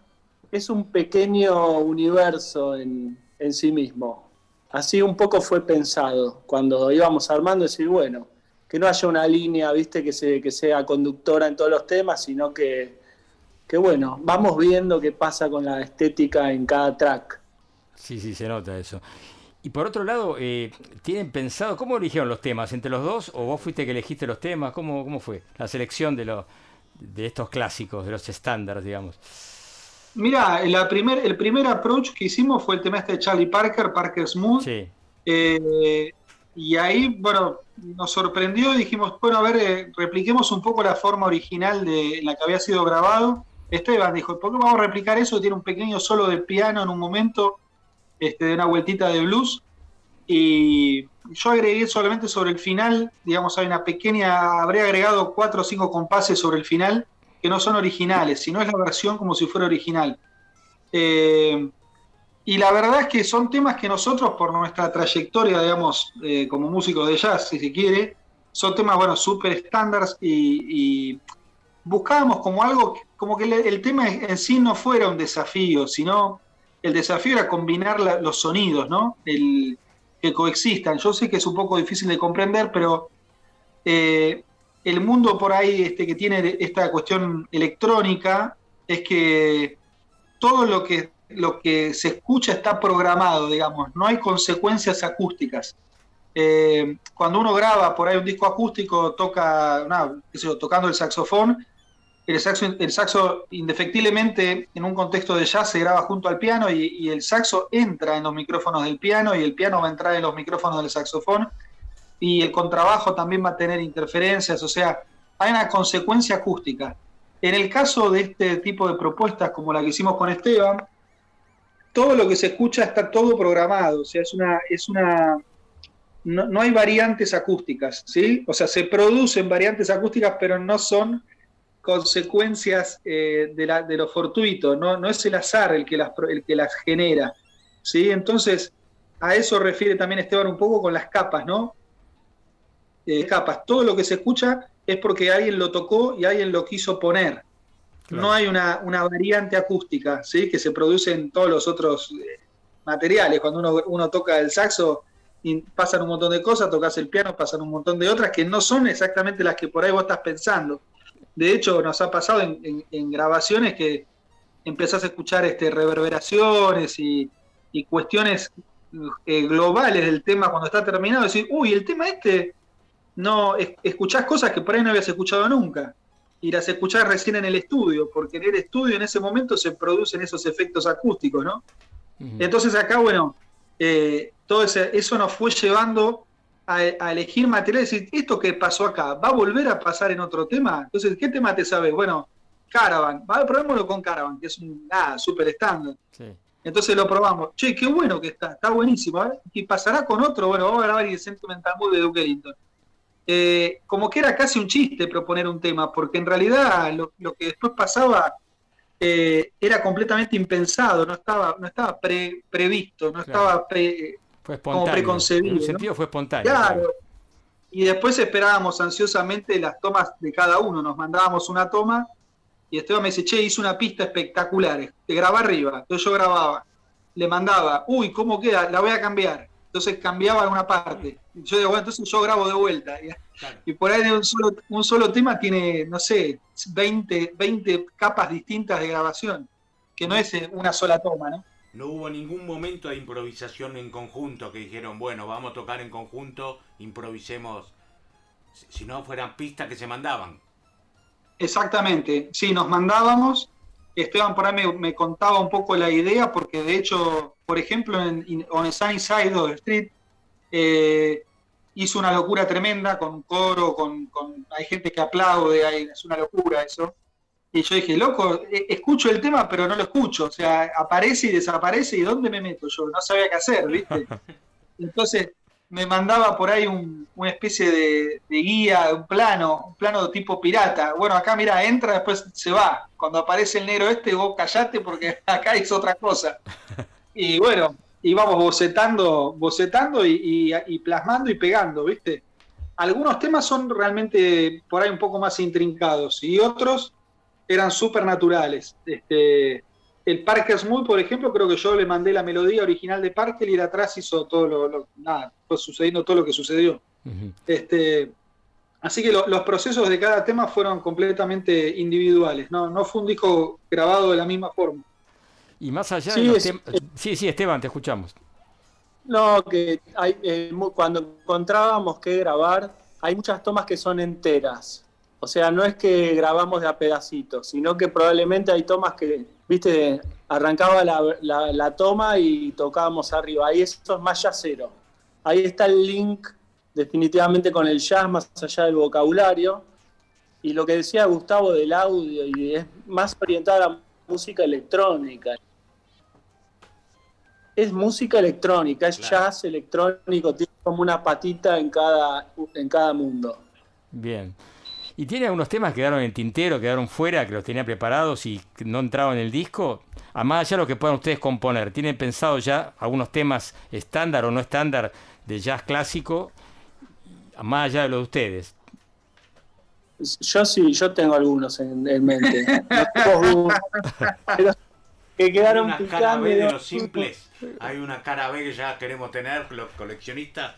es un pequeño universo en, en sí mismo. Así un poco fue pensado cuando íbamos armando, decir, bueno, que no haya una línea, viste, que, se, que sea conductora en todos los temas, sino que, que, bueno, vamos viendo qué pasa con la estética en cada track. Sí, sí, se nota eso. Y por otro lado, eh, ¿tienen pensado, cómo eligieron los temas? ¿Entre los dos? ¿O vos fuiste que elegiste los temas? ¿Cómo, cómo fue la selección de, los de estos clásicos, de los estándares, digamos? Mira, la primer, el primer approach que hicimos fue el tema este de Charlie Parker, Parker Smooth. Sí. Eh, y ahí, bueno, nos sorprendió y dijimos, bueno, a ver, eh, repliquemos un poco la forma original de en la que había sido grabado. Esteban dijo, ¿por qué vamos a replicar eso? Tiene un pequeño solo de piano en un momento, este, de una vueltita de blues. Y yo agregué solamente sobre el final, digamos, hay una pequeña, habré agregado cuatro o cinco compases sobre el final que no son originales, sino es la versión como si fuera original. Eh, y la verdad es que son temas que nosotros, por nuestra trayectoria, digamos, eh, como músicos de jazz, si se quiere, son temas, bueno, súper estándares y, buscábamos como algo, como que el, tema en sí no fuera un desafío, sino el desafío era combinar los sonidos, ¿no? El, que coexistan. Yo sé que es un poco difícil de comprender, pero eh, el mundo por ahí este, que tiene esta cuestión electrónica es que todo lo que lo que se escucha está programado, digamos, no hay consecuencias acústicas. Eh, cuando uno graba por ahí un disco acústico, toca, no, tocando el saxofón, el saxo, el saxo indefectiblemente en un contexto de jazz se graba junto al piano y, y el saxo entra en los micrófonos del piano y el piano va a entrar en los micrófonos del saxofón y el contrabajo también va a tener interferencias, o sea, hay una consecuencia acústica. En el caso de este tipo de propuestas como la que hicimos con Esteban, todo lo que se escucha está todo programado, o sea, es una, es una, no, no hay variantes acústicas, ¿sí? O sea, se producen variantes acústicas, pero no son consecuencias eh, de, la, de, lo fortuito, no, no es el azar el que las, el que las genera, ¿sí? Entonces, a eso refiere también Esteban un poco con las capas, ¿no? Eh, capas, todo lo que se escucha es porque alguien lo tocó y alguien lo quiso poner. No hay una, una, variante acústica, ¿sí? Que se produce en todos los otros eh, materiales. Cuando uno, uno toca el saxo, pasan un montón de cosas, tocas el piano, pasan un montón de otras que no son exactamente las que por ahí vos estás pensando. De hecho, nos ha pasado en, en, en grabaciones que empezás a escuchar este, reverberaciones y, y cuestiones eh, globales del tema cuando está terminado. Decir, uy, el tema este, no es, escuchás cosas que por ahí no habías escuchado nunca. Y las escuchás recién en el estudio, porque en el estudio en ese momento se producen esos efectos acústicos, ¿no? Uh -huh. Entonces acá, bueno, eh, todo ese, eso nos fue llevando a, a, elegir material y decir, esto que pasó acá, ¿va a volver a pasar en otro tema? Entonces, ¿qué tema te sabes? Bueno, Caravan, va, probémoslo con Caravan, que es un nada, súper estándar. Sí. Entonces lo probamos. Che, qué bueno que está, está buenísimo. ¿eh? ¿Y pasará con otro? Bueno, vamos a grabar el Sentimental Mood de Duke Ellington. Eh, como que era casi un chiste proponer un tema, porque en realidad lo, lo que después pasaba eh, era completamente impensado, no estaba, no estaba pre, previsto, no claro. estaba pre, fue como preconcebido. En un sentido ¿no? fue espontáneo. Claro. claro. Y después esperábamos ansiosamente las tomas de cada uno, nos mandábamos una toma y Esteban me dice, che, hice una pista espectacular, te graba arriba, entonces yo grababa, le mandaba, uy, ¿cómo queda? La voy a cambiar. Entonces cambiaba una parte. Yo digo, bueno, entonces yo grabo de vuelta. Y, claro. y por ahí de un solo, un solo tema tiene, no sé, 20, 20 capas distintas de grabación, que no es una sola toma, ¿no? No hubo ningún momento de improvisación en conjunto que dijeron, bueno, vamos a tocar en conjunto, improvisemos, si no fueran pistas que se mandaban. Exactamente, sí, nos mandábamos. Esteban por ahí me, me, contaba un poco la idea, porque de hecho, por ejemplo, en, en On the Sunny Side of the Street, eh, hizo una locura tremenda con coro, con, con, hay gente que aplaude, hay, es una locura eso. Y yo dije, loco, eh, escucho el tema, pero no lo escucho. O sea, aparece y desaparece, ¿y dónde me meto yo? No sabía qué hacer, ¿viste? Entonces, me mandaba por ahí un, una especie de, de, guía, un plano, un plano tipo pirata. Bueno, acá mira, entra, después se va. Cuando aparece el negro este, vos callate porque acá es otra cosa. Y bueno, íbamos bocetando, bocetando y, y, y, plasmando y pegando, ¿viste? Algunos temas son realmente por ahí un poco más intrincados y otros eran súper naturales. Este, el Parker Smooth, por ejemplo, creo que yo le mandé la melodía original de Parker y de atrás hizo todo lo, lo nada, fue sucediendo todo lo que sucedió. Uh -huh. este, así que lo, los procesos de cada tema fueron completamente individuales, no, no fue un disco grabado de la misma forma. Y más allá sí, de los temas... Sí, sí, Esteban, te escuchamos. No, que hay, eh, cuando encontrábamos que grabar, hay muchas tomas que son enteras. O sea, no es que grabamos de a pedacitos, sino que probablemente hay tomas que, viste, arrancaba la, la, la toma y tocábamos arriba. Ahí eso es más jazzero. Ahí está el link definitivamente con el jazz, más allá del vocabulario. Y lo que decía Gustavo del audio, y es más orientada a la música electrónica. Es música electrónica, es claro. jazz electrónico, tiene como una patita en cada, en cada mundo. Bien. ¿Y tiene algunos temas que quedaron en tintero, quedaron fuera, que los tenía preparados y no entraban en el disco? A más allá de lo que puedan ustedes componer, ¿tienen pensado ya algunos temas estándar o no estándar de jazz clásico? A más allá de lo de ustedes. Yo sí, yo tengo algunos en, en mente. pero que quedaron Hay una cara B de los simples. Hay una cara B que ya queremos tener los coleccionistas.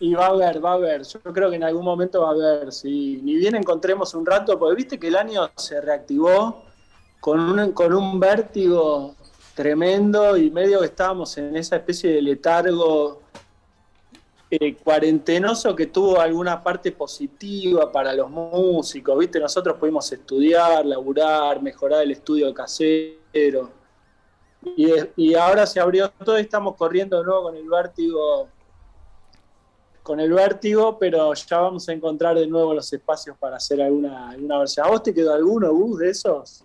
Y va a haber, va a haber. Yo creo que en algún momento va a haber. Si ni bien encontremos un rato, porque viste que el año se reactivó con un, con un vértigo tremendo y medio que estábamos en esa especie de letargo eh, cuarentenoso que tuvo alguna parte positiva para los músicos, ¿viste? Nosotros pudimos estudiar, laburar, mejorar el estudio casero. Y, y ahora se abrió todo y estamos corriendo de nuevo con el vértigo con el vértigo, pero ya vamos a encontrar de nuevo los espacios para hacer alguna, alguna versión. ¿A vos te quedó alguno, Gus, de esos?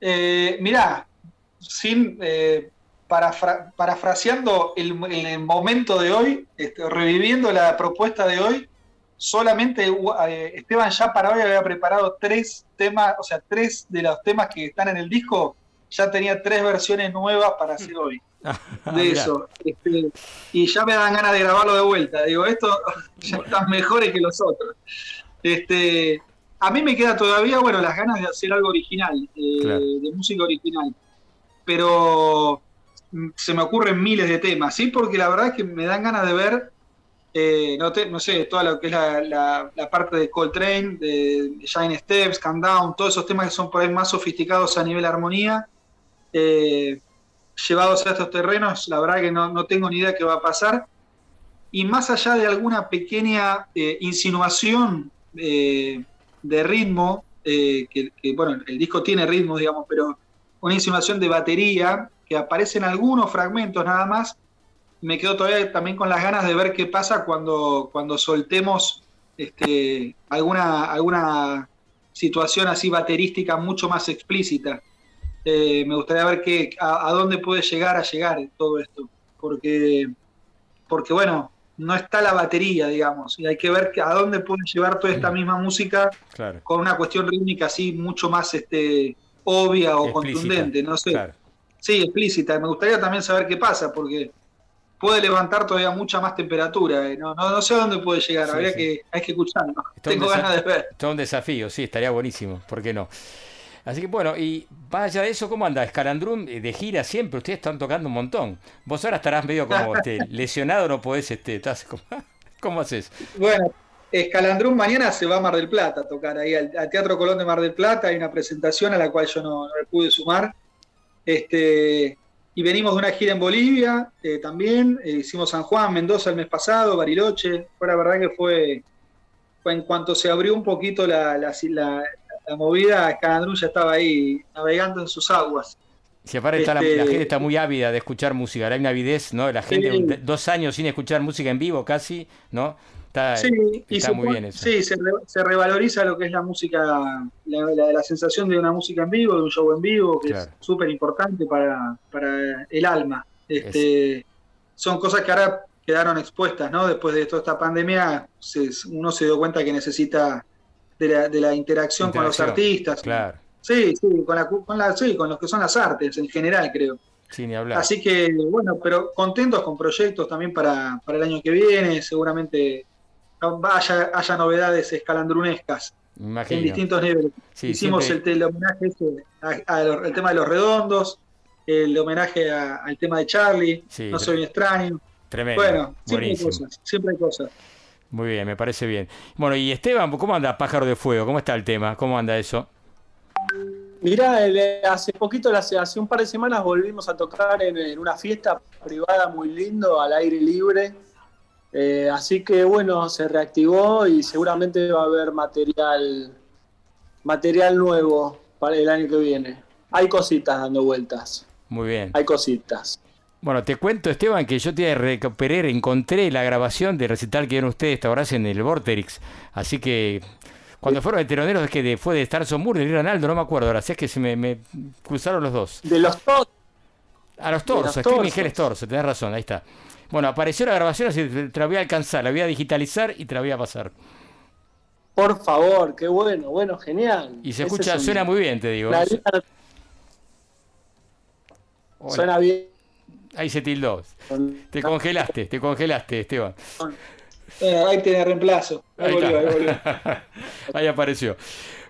Eh, mirá, sin, eh, parafra- parafraseando el, el momento de hoy, este, reviviendo la propuesta de hoy, solamente eh, Esteban ya para hoy había preparado tres temas, o sea, tres de los temas que están en el disco, ya tenía tres versiones nuevas para hacer hoy. De Ah, mirá. eso. Este, y ya me dan ganas de grabarlo de vuelta. Digo, esto ya están mejores que los otros. Este, a mí me queda todavía, bueno, las ganas de hacer algo original, eh, Claro. de música original. Pero mm, se me ocurren miles de temas, ¿sí? Porque la verdad es que me dan ganas de ver, eh, no, te- no sé, toda lo que es la, la- la parte de Coltrane, de Shine Steps, Calm Down, todos esos temas que son por ahí más sofisticados a nivel armonía. eh, llevados a estos terrenos, la verdad que no, tengo ni idea qué va a pasar. Y más allá de alguna pequeña eh, insinuación eh, de ritmo, eh, que, bueno, el disco tiene ritmo, digamos, pero una insinuación de batería que aparece en algunos fragmentos nada más, me quedo todavía también con las ganas de ver qué pasa cuando, cuando soltemos este, alguna, alguna situación así baterística mucho más explícita. Eh, me gustaría ver qué, a, a dónde puede llegar a llegar todo esto, porque, porque bueno, no está la batería, digamos, y hay que ver a dónde puede llevar toda esta misma música Claro. con una cuestión rítmica así mucho más este, obvia o Explícita, contundente, no sé. claro. Sí, explícita. Me gustaría también saber qué pasa, porque puede levantar todavía mucha más temperatura. eh. No, no, no sé a dónde puede llegar, Sí, habría sí. que, hay que escucharlo. Tengo ganas de ver. Todo un desafío, sí, estaría buenísimo, ¿por qué no? Así que bueno, y más allá de eso, ¿cómo anda? Escalandrum eh, de gira siempre, ustedes están tocando un montón. Vos ahora estarás medio como este, lesionado, no podés, este, estás como- ¿cómo haces? Bueno, Escalandrún mañana se va a Mar del Plata a tocar ahí al, al Teatro Colón de Mar del Plata. Hay una presentación a la cual yo no, no me pude sumar. Este, y venimos de una gira en Bolivia eh, también. Eh, hicimos San Juan, Mendoza el mes pasado, Bariloche. Fue la verdad que fue, fue en cuanto se abrió un poquito la, la, la- la movida, Escalandrún ya estaba ahí navegando en sus aguas. Si aparte está la, Este- la gente está muy ávida de escuchar música, hay una avidez, ¿no? La gente, Sí. dos años sin escuchar música en vivo casi, ¿no? Está, Sí, y está se muy bien eso. Sí, se, re- se revaloriza lo que es la música, la, la- la sensación de una música en vivo, de un show en vivo, que Claro. es súper importante para, para el alma. Este, Son cosas que ahora quedaron expuestas, ¿no? Después de toda esta pandemia, se- uno se dio cuenta que necesita de la, de la interacción, con los artistas. Claro, Sí, sí, con, la, con, la, sí, con los que son las artes en general, creo. sin ni hablar. Así que, bueno, pero contentos con proyectos también para, para el año que viene. Seguramente haya, haya novedades escalandrunescas en distintos niveles. Sí, Hicimos siempre- el, el homenaje ese a- a lo- al tema de los redondos, el homenaje al tema de Charlie, Sí, No soy un extraño. Tremendo. Bueno, siempre hay cosas, siempre hay cosas. Muy bien, me parece bien. Bueno, y Esteban, ¿cómo anda Pájaro de Fuego? ¿Cómo está el tema? ¿Cómo anda eso? Mirá, el- hace poquito, hace, un par de semanas volvimos a tocar en, en una fiesta privada muy lindo, al aire libre. Eh, así que bueno, se reactivó y seguramente va a haber material, material nuevo para el año que viene. Hay cositas dando vueltas, Muy bien. hay cositas. Bueno, te cuento, Esteban, que yo te recuperé, encontré la grabación del recital que dieron ustedes, esta hora en el Vorterix. Así que cuando fueron veteroneros es que de- fue de Starson Moore, de Ronaldo, no me acuerdo ahora, así es que se me, me cruzaron los dos. De los dos, A los torsos, Screaming torsos. Hell Torso, tenés razón, ahí está. Bueno, apareció la grabación, así que te la voy a alcanzar, la voy a digitalizar y te la voy a pasar. por favor, qué bueno, bueno, genial. Y se Ese escucha, es un- suena muy bien, te digo. la Hola. suena bien. Ahí se tildó. Te congelaste, te congelaste, Esteban. Ahí tiene reemplazo. Ahí, Ahí volvió, ahí volvió. Ahí apareció.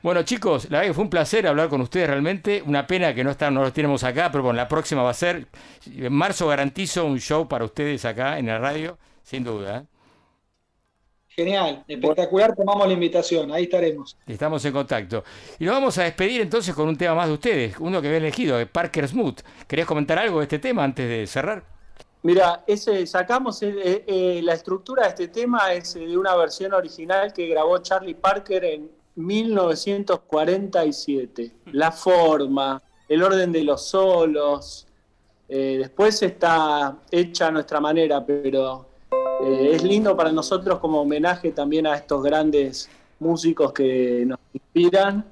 Bueno, chicos, la verdad que fue un placer hablar con ustedes realmente. Una pena que no están, no los tenemos acá, pero bueno, la próxima va a ser. En marzo garantizo un show para ustedes acá en la radio, sin duda. ¿eh? Genial, espectacular, tomamos la invitación, ahí estaremos. Estamos en contacto. Y lo vamos a despedir entonces con un tema más de ustedes, uno que había elegido, de Parker Smooth. ¿Querías comentar algo de este tema antes de cerrar? Mira, ese sacamos eh, eh, eh, la estructura de este tema es de una versión original que grabó Charlie Parker en 1947. La forma, el orden de los solos. eh, después está hecha a nuestra manera, pero eh, es lindo para nosotros como homenaje también a estos grandes músicos que nos inspiran.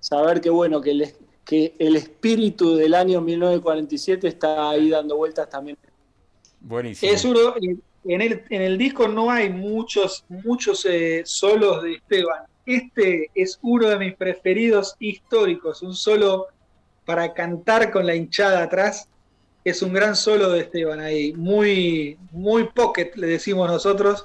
Saber que bueno, que el, es- que el espíritu del año 1947 está ahí dando vueltas también Buenísimo. Es uno, en el, en el disco no hay muchos, muchos eh, solos de Esteban. Este es uno de mis preferidos históricos, un solo para cantar con la hinchada atrás. Es un gran solo de Esteban ahí, muy, muy pocket, le decimos nosotros,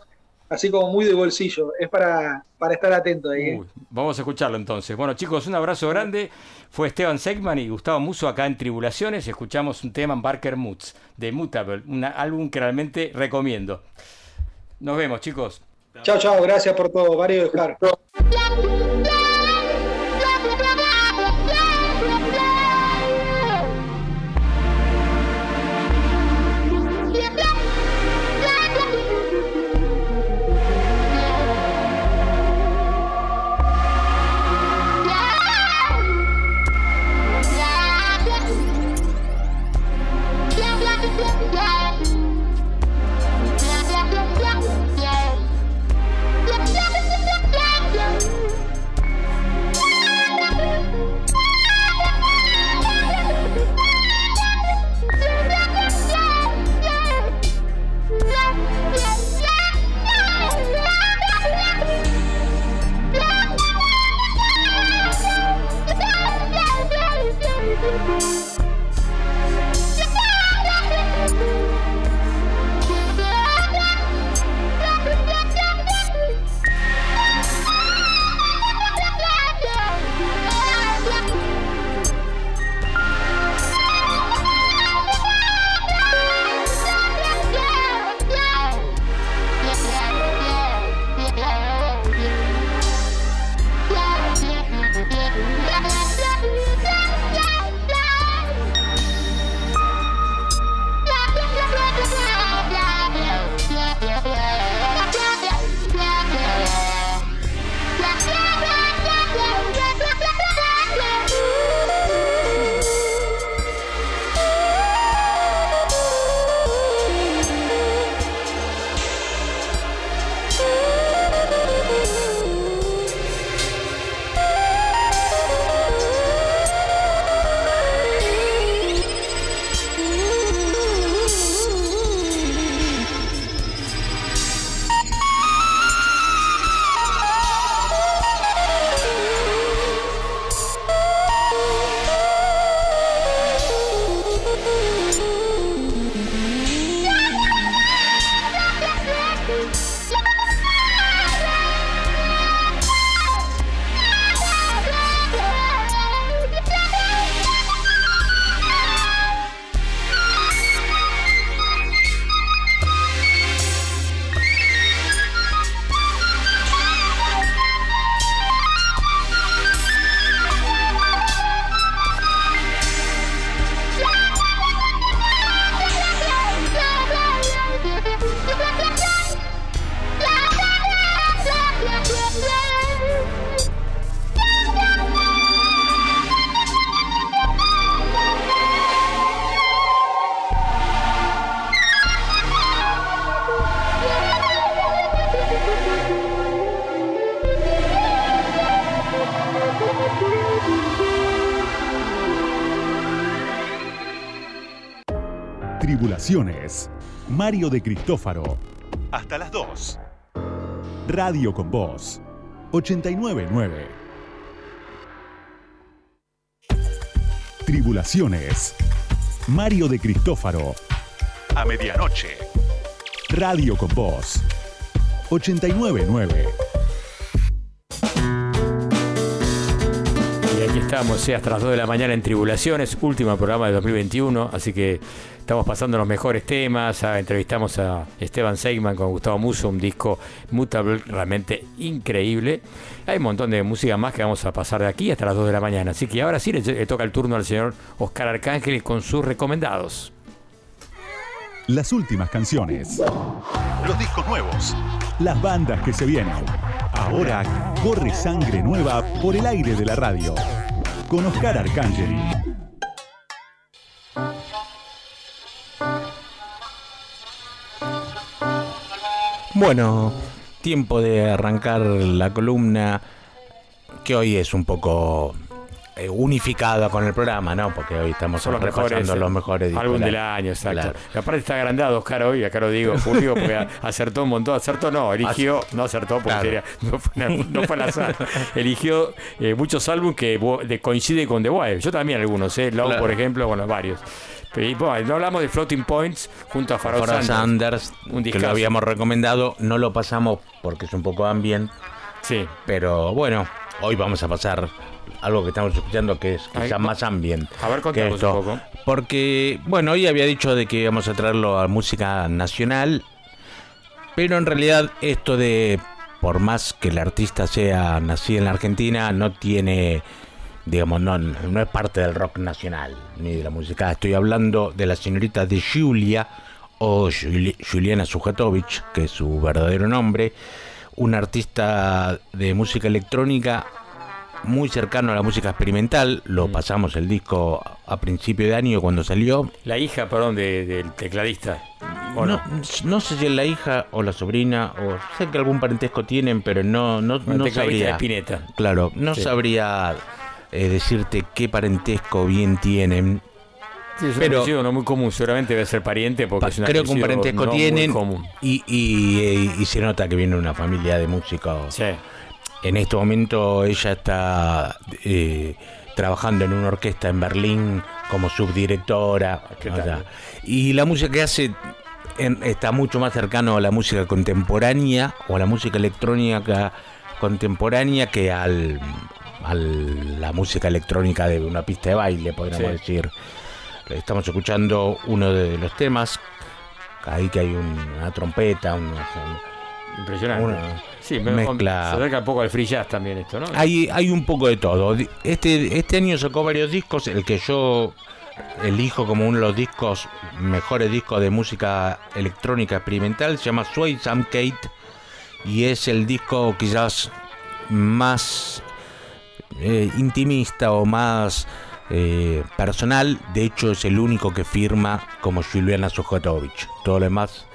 así como muy de bolsillo. Es para, para estar atento ahí. ¿eh? Uy, vamos a escucharlo entonces. Bueno, chicos, un abrazo grande. Fue Esteban Segman y Gustavo Muso acá en Tribulaciones. Escuchamos un tema en Barker Moods de Mutable, un álbum que realmente recomiendo. Nos vemos, chicos. Chao, chao, gracias por todo, Mario de Mario de Cristófaro. Hasta las 2. Radio con Voz. 899. Tribulaciones. Mario de Cristófaro. A medianoche. Radio con Voz. 899. Estamos eh, hasta las 2 de la mañana en Tribulaciones, último programa de 2021, así que estamos pasando los mejores temas. ah, entrevistamos a Esteban Seigman con Gustavo Muso, un disco Mutable realmente increíble. Hay un montón de música más que vamos a pasar de aquí hasta las 2 de la mañana, así que ahora sí le, toca el turno al señor Oscar Arcángel con sus recomendados. Las últimas canciones. Los discos nuevos. Las bandas que se vienen. Ahora corre sangre nueva por el aire de la radio. Con Oscar Arcangeli. Bueno, tiempo de arrancar la columna que hoy es un poco eh, unificada con el programa, ¿no? Porque hoy estamos Son los repasando mejores, los mejores discos álbum del año, exacto. Claro. Y aparte está agrandado Oscar hoy, acá lo digo público, porque acertó un montón, acertó no, eligió, no acertó porque Claro. era- no, fue, no fue al azar, eligió eh, muchos álbumes que coinciden con The Wild, yo también algunos, eh, Claro. por ejemplo, bueno, varios. Pero, y, bueno, no hablamos de Floating Points junto a Pharoah Sanders. Sanders, Un que lo habíamos recomendado, no lo pasamos porque es un poco ambient, Sí, pero bueno, hoy vamos a pasar algo que estamos escuchando que es Ay, quizás más ambient. a ver, que esto. un poco. Porque, bueno, hoy había dicho de que íbamos a traerlo a música nacional, pero en realidad esto de, por más que el artista sea nacido en la Argentina, no tiene, digamos, no, no es parte del rock nacional, ni de la música. Estoy hablando de la señorita de Julia, o Juli- Juliana Sujatovich, que es su verdadero nombre, una artista de música electrónica muy cercano a la música experimental. Lo Mm. pasamos el disco a principio de año cuando salió. la hija, perdón, de- del tecladista. ¿o no? No, no sé si es la hija o la sobrina, o sé que algún parentesco tienen, pero no, no, no tecladista de sabría. Spinetta. Claro, no Sí. sabría eh, decirte qué parentesco bien tienen. Sí, es un Pero- apellido no muy común, seguramente debe ser pariente porque Pa- es un Creo que un parentesco tienen común. y, y, eh, y se nota que viene de una familia de músicos. Sí. En este momento ella está eh, trabajando en una orquesta en Berlín como subdirectora. ¿Qué o tal? sea, y la música que hace en- está mucho más cercano a la música contemporánea o a la música electrónica contemporánea que al, a la música electrónica de una pista de baile, podríamos Sí. decir. Estamos escuchando uno de los temas, ahí que hay un- una trompeta, una, Impresionante. una- sí, me, mezcla- se acerca un poco al free jazz también esto, ¿no? hay, hay un poco de todo. Este, este año sacó varios discos, el que yo elijo como uno de los discos, mejores discos de música electrónica experimental, se llama Sway Sam Kate y es el disco quizás más eh, intimista o más eh, personal, de hecho es el único que firma como Juliana Sujotovich. Todo lo demás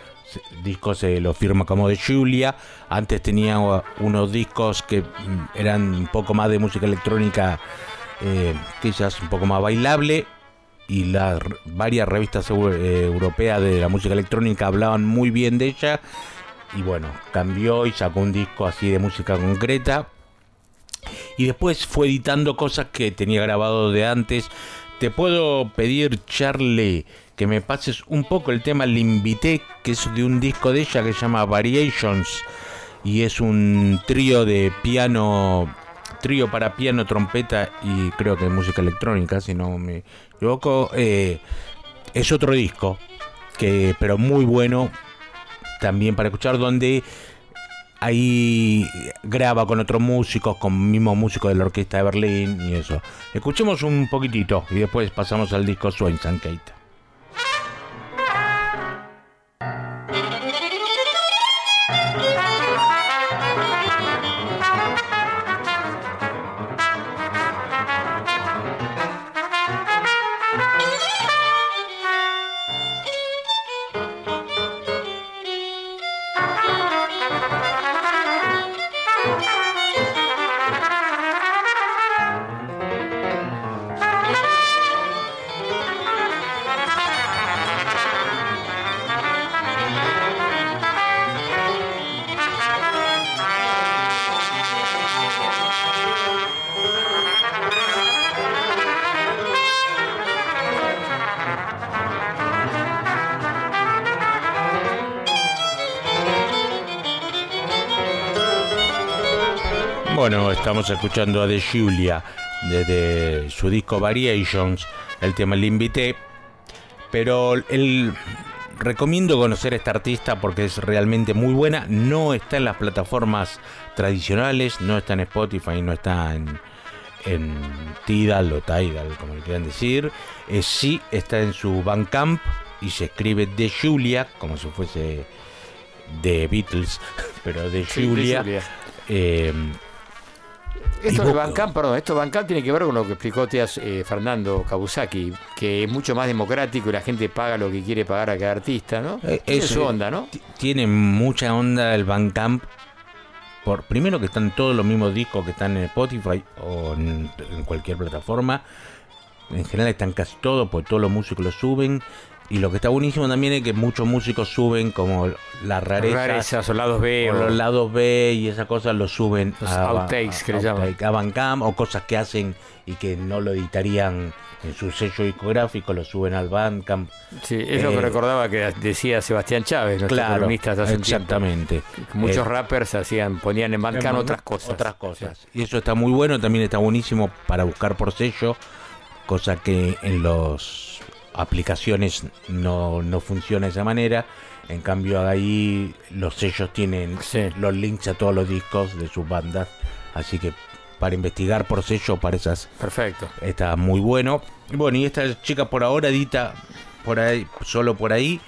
discos se lo firma como de Julia. Antes tenía unos discos que mm, eran un poco más de música electrónica, eh, quizás un poco más bailable. Y las varias revistas eh, europeas de la música electrónica hablaban muy bien de ella. Y bueno, cambió y sacó un disco así de música concreta. Y después fue editando cosas que tenía grabado de antes. Te puedo pedir, Charlie, que me pases un poco el tema Le Invité, que es de un disco de ella que se llama Variations. Y es un trío de piano, trío para piano, trompeta y creo que música electrónica, si no me equivoco. Eh, es otro disco, que, pero muy bueno también para escuchar, donde ahí graba con otros músicos, con mismos músicos de la orquesta de Berlín y eso. Escuchemos un poquitito y después pasamos al disco Swain Kate. Estamos escuchando a De Julia. desde su disco Variations, el tema Le Invité. Pero el, recomiendo conocer a esta artista porque es realmente muy buena. No está en las plataformas tradicionales, no está en Spotify, no está en, en Tidal o Tidal, como le quieran decir. Eh, sí está en su Bandcamp y se escribe de Julia, como si fuese de Beatles, pero de Sí, de Julia. Julia. Eh, Esto de Bandcamp, perdón, esto de Bandcamp tiene que ver con lo que explicó Teas, eh, Fernando Kabusaki, que es mucho más democrático y la gente paga lo que quiere pagar a cada artista, ¿no? Eh, es su onda, ¿no? Tiene mucha onda el Bandcamp. Por, primero que están todos los mismos discos que están en Spotify o en, en cualquier plataforma. En general están casi todos, porque todos los músicos lo suben. Y lo que está buenísimo también es que muchos músicos suben como las rarezas. Rarezas o lados B. o o- los lados B y esas cosas lo suben Los a, outtakes, que llaman. outtake, a Bandcamp o cosas que hacen y que no lo editarían en su sello discográfico, lo suben al Bandcamp. Sí, es lo Eh, que recordaba que decía Sebastián Chávez, nuestro Claro, hace exactamente. Que Muchos Eh, rappers hacían, ponían en Bandcamp otras cosas. Otras cosas. Y eso está muy bueno, también está buenísimo para buscar por sello, cosa que en las aplicaciones no, no funciona de esa manera. En cambio ahí los sellos tienen Sí. los links a todos los discos de sus bandas. Así que para investigar por sello, para esas Perfecto. está muy bueno. Y bueno, y esta chica por ahora edita por ahí, solo por ahí.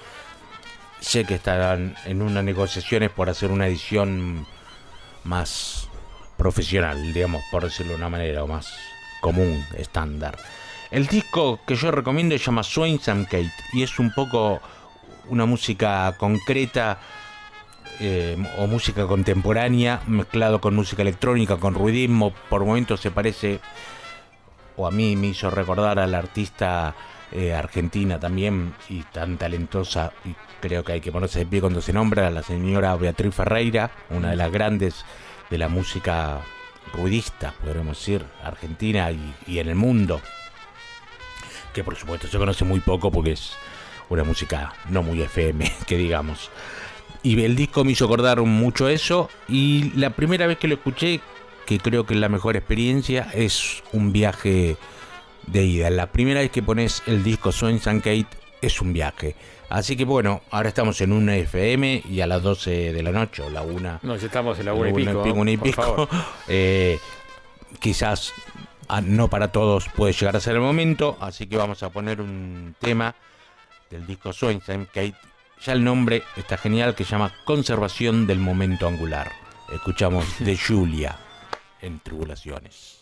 Sé que estarán en unas negociaciones por hacer una edición más profesional, digamos, por decirlo de una manera, o más común, estándar. El disco que yo recomiendo se llama Swains and Kate y es un poco una música concreta eh, o música contemporánea mezclado con música electrónica, con ruidismo. Por momentos se parece, o a mí me hizo recordar a la artista eh, argentina también y tan talentosa, y creo que hay que ponerse de pie cuando se nombra, a la señora Beatriz Ferreira, una de las grandes de la música ruidista, podríamos decir, argentina y en el mundo. Que por supuesto se conoce muy poco porque es una música no muy FM, que digamos. Y el disco me hizo acordar mucho eso. Y la primera vez que lo escuché, que creo que es la mejor experiencia, es un viaje de ida. La primera vez que pones el disco Swing and Kate es un viaje. Así que bueno, ahora estamos en una FM y a las 12 de la noche o la una. No, ya estamos en la una y una pico. una y pico. Eh, quizás no para todos puede llegar a ser el momento, así que vamos a poner un tema del disco Swing Kate. Ya el nombre está genial, que se llama Conservación del Momento Angular. Escuchamos de Julia en Tribulaciones.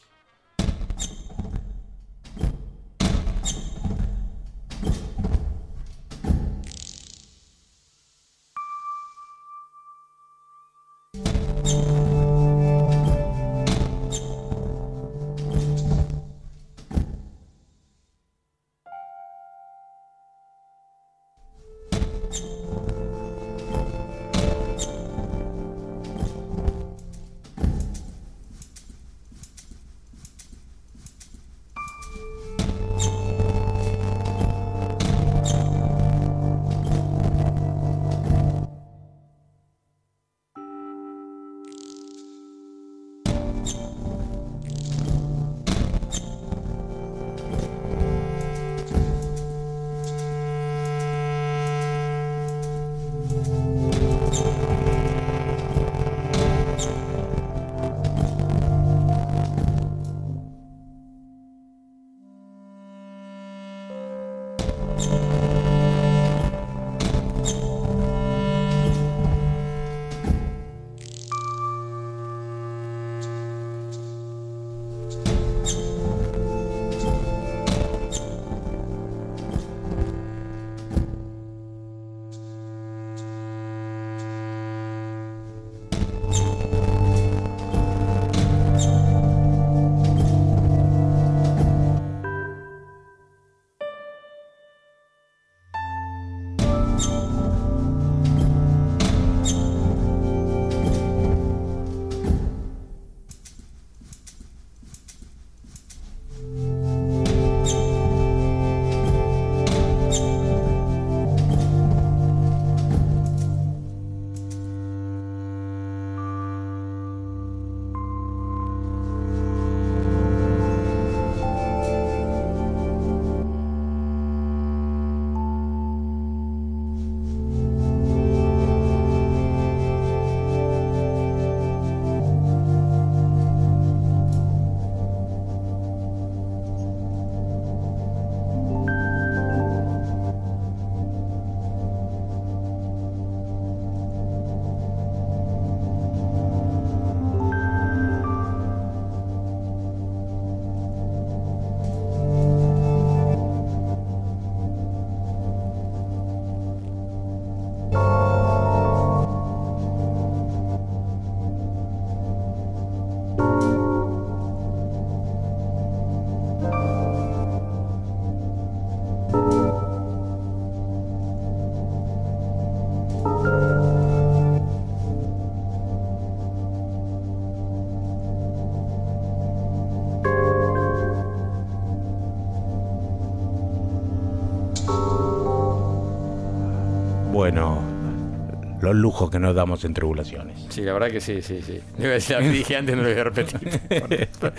Lujos que nos damos en tribulaciones. Sí, la verdad que sí, sí, sí. Dije antes, no lo voy a repetir.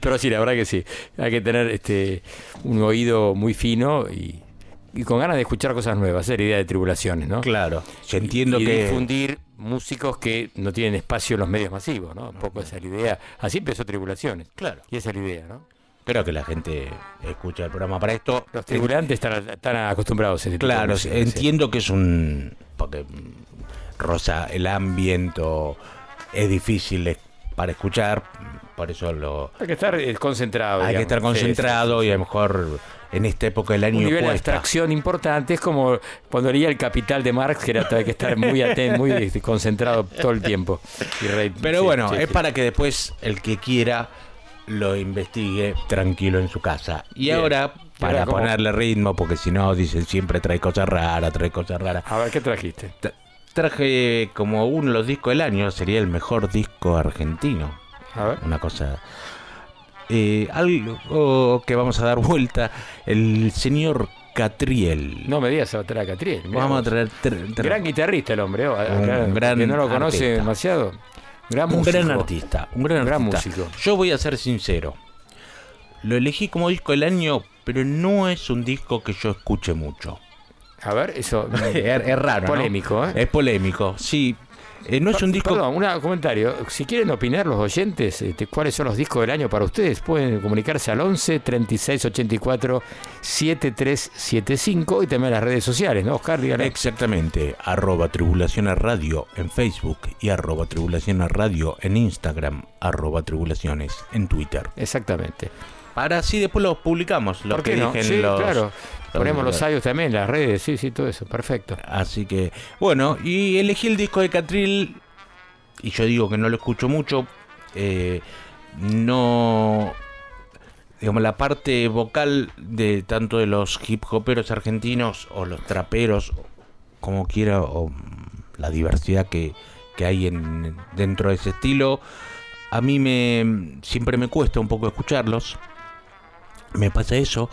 Pero sí, la verdad que sí. Hay que tener este un oído muy fino y, y con ganas de escuchar cosas nuevas, esa es la idea de tribulaciones, ¿no? Claro, yo entiendo y que... difundir músicos que no tienen espacio en los medios masivos, ¿no? Un poco esa es la idea. Así empezó Tribulaciones. Claro. Y esa es la idea, ¿no? Creo que la gente escucha el programa para esto. Los tribulantes están, están acostumbrados a tipo de Claro, sí. entiendo que es un... Porque mm, rosa el ambiente, es difícil para escuchar, por eso lo... Hay que estar eh, concentrado. Hay que estar concentrado sí, sí, y a lo mejor en esta época del año un nivel de cuesta. abstracción importante. Es como cuando leía el Capital de Marx, que era hay que estar muy atento, muy este, concentrado todo el tiempo. Re- Pero bueno, es para que después el que quiera lo investigue tranquilo en su casa. Y Bien. ahora, para cómo? ponerle ritmo, porque si no, dicen siempre trae cosas raras, trae cosas raras. A ver, ¿qué trajiste? Tra- Traje como uno de los discos del año, sería el mejor disco argentino. A ver. Una cosa. eh, algo que vamos a dar vuelta. El señor Catriel. No me digas, se va a traer a Catriel. mirá Vamos a traer. tra- Gran guitarrista el hombre, oh, acá, gran que no lo conoce artista. demasiado. Gran un músico. gran artista, un gran, gran artista. músico. Yo voy a ser sincero. Lo elegí como disco del año, pero no es un disco que yo escuche mucho. A ver, eso. es, es raro. ¿no? Polémico, ¿eh? Es polémico, sí. Eh, no es un disco. Perdón, un comentario. Si quieren opinar los oyentes, este, cuáles son los discos del año para ustedes, pueden comunicarse al 11 36 84 7375 y también a las redes sociales, ¿no, Oscar? Dígale. Exactamente, arroba tribulaciones radio en Facebook y arroba tribulaciones radio en Instagram, arroba tribulaciones en Twitter. Exactamente. Para así después los publicamos, los ¿Por que no? Sí, los- claro. Ponemos los audios también, las redes, sí, sí, todo eso. Perfecto. Así que, bueno, y elegí el disco de Catril. Y yo digo que no lo escucho mucho. eh, no. Digamos, la parte vocal de tanto de los hip hoperos argentinos o los traperos, como quiera, o la diversidad que, que hay en, dentro de ese estilo, a mí me siempre me cuesta un poco escucharlos. Me pasa eso.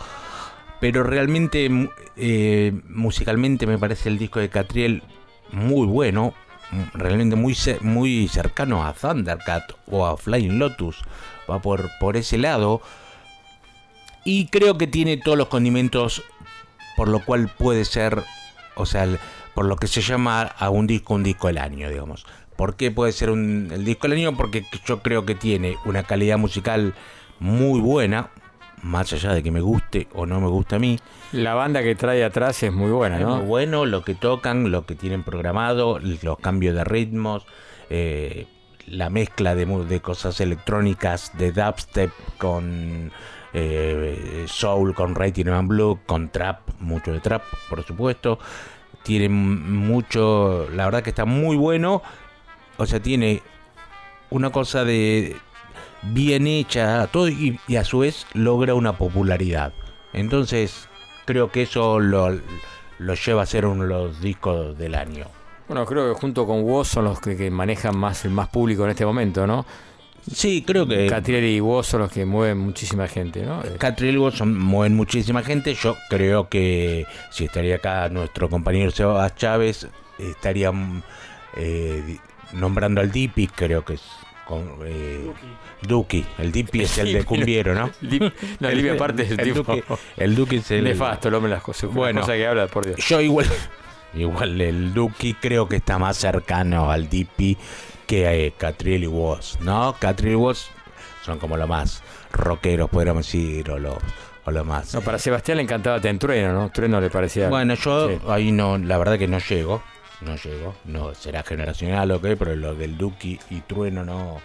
Pero realmente, eh, musicalmente, me parece el disco de Catriel muy bueno. Realmente muy, muy cercano a Thundercat o a Flying Lotus. Va por, por ese lado. Y creo que tiene todos los condimentos por lo cual puede ser, o sea, por lo que se llama a un disco un disco del año, digamos. ¿Por qué puede ser un, el disco del año? Porque yo creo que tiene una calidad musical muy buena, más allá de que me guste o no me guste a mí. La banda que trae atrás es muy buena, Es ¿no? muy bueno lo que tocan, lo que tienen programado, los cambios de ritmos, eh, la mezcla de, de cosas electrónicas, de dubstep con eh, soul, con Rhythm and Blue, con trap, mucho de trap, por supuesto. Tiene mucho, la verdad que está muy bueno. O sea, tiene una cosa de bien hecha, todo y, y a su vez logra una popularidad. Entonces, creo que eso lo, lo lleva a ser uno de los discos del año. Bueno, creo que junto con Woz son los que, que manejan más el más público en este momento, ¿no? Sí, creo que Catriel y Woz son los que mueven muchísima gente, ¿no? Eh, Catriel Wilson mueven muchísima gente. Yo creo que si estaría acá nuestro compañero Sebas Chávez, estaría eh, nombrando al Dipi, creo que es con, eh, Duki. El Dipi es el de Cumbiero, ¿no? No, Livia aparte es el tipo Duki, el Duki es el nefasto, el hombre las cosas, Bueno. cosas que habla, por Dios. Yo igual, igual el Duki creo que está más cercano al Dipi que eh, Catriel y Woz, ¿no? Catriel y Woz son como los más rockeros, podríamos decir, o los, o los más. No, para Sebastián le encantaba Trueno, ¿no? Trueno le parecía. Bueno, yo Sí. ahí no, la verdad que no llego, no llego, no será generacional o qué, pero lo del Duki y Trueno no,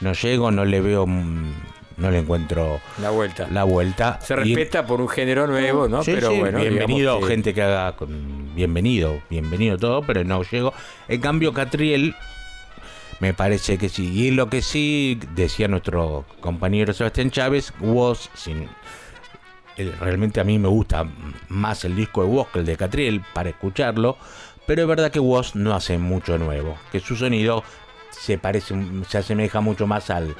no llego, no le veo, mm, no le encuentro La vuelta. la vuelta. Se Y- respeta por un género nuevo, ¿no? Sí, pero sí, bueno. bienvenido, que- gente que haga con- bienvenido, bienvenido todo, pero no llego. En cambio, Catriel me parece que sí. Y lo que sí decía nuestro compañero Sebastián Chávez, Woz, sin, el- realmente a mí me gusta más el disco de Woz que el de Catriel para escucharlo, pero es verdad que Woz no hace mucho nuevo, que su sonido se parece, se asemeja mucho más al,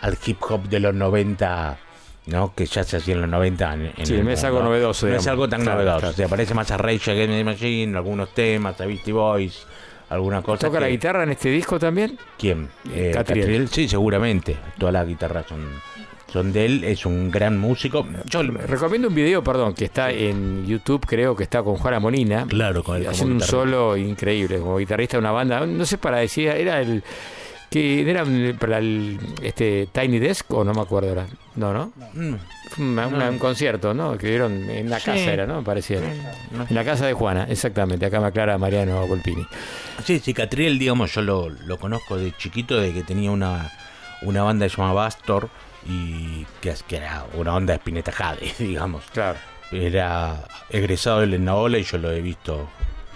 al hip hop de los 90 ¿no? Que ya se hacía en los 90 en, en Sí, no es algo novedoso, No es digamos. algo tan Claro, novedoso. claro. Se parece más a Rage Against the Machine, algunos temas, a Beastie Boys, alguna cosa. ¿Toca la guitarra en este disco también? ¿Quién? Eh, Catriel. Catriel. Sí, seguramente. Todas las guitarras son, son de él. Es un gran músico. Yo, Recomiendo un video, perdón, que está en YouTube, creo que está con Juana Molina. Claro, con él Haciendo un solo increíble, como guitarrista de una banda. No sé para decir, era el. que ¿Era para el este Tiny Desk o no me acuerdo ahora? No, ¿no? Mm, Fue una- una- un concierto, ¿no? Que dieron en la Sí. casa, era, ¿no? Parecía. En la casa de Juana, exactamente. Acá me aclara Mariano Colpini. Sí, sí, Catriel, digamos, yo lo, lo conozco de chiquito, de que tenía una, una banda llamada Astor y que, que era una onda de Spinetta Jade, digamos. Claro. Era egresado del Ennaola y yo lo he visto